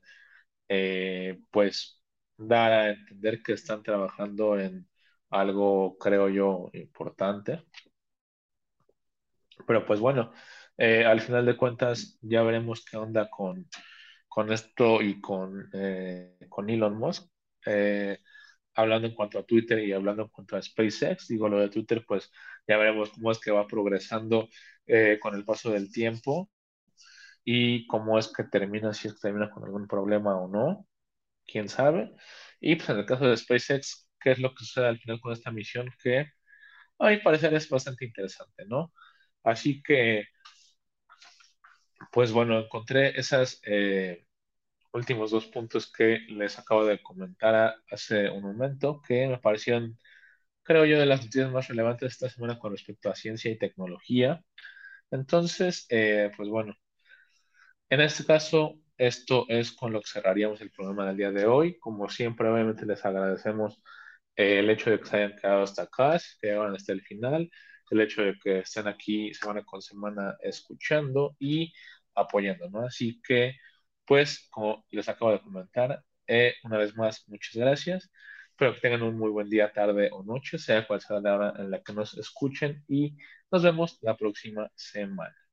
pues, dar a entender que están trabajando en algo, creo yo, importante. Pero pues bueno, eh, al final de cuentas ya veremos qué onda con, con esto y con, eh, con Elon Musk. Eh, hablando en cuanto a Twitter y hablando en cuanto a SpaceX, digo lo de Twitter, pues ya veremos cómo es que va progresando con el paso del tiempo y cómo es que termina, si es que termina con algún problema o no, quién sabe. Y pues en el caso de SpaceX, ¿qué es lo que sucede al final con esta misión? Que a mi parecer es bastante interesante, ¿no? Así que, pues bueno, encontré esos eh, últimos dos puntos que les acabo de comentar hace un momento, que me parecieron, creo yo, de las noticias más relevantes esta semana con respecto a ciencia y tecnología. Entonces, eh, pues bueno, en este caso, esto es con lo que cerraríamos el programa del día de hoy. Como siempre, obviamente les agradecemos el hecho de que se hayan quedado hasta acá, que llegaron hasta el final, el hecho de que estén aquí semana con semana escuchando y apoyando, ¿no? Así que, pues, como les acabo de comentar, eh, una vez más, muchas gracias. Espero que tengan un muy buen día, tarde o noche, sea cual sea la hora en la que nos escuchen y nos vemos la próxima semana.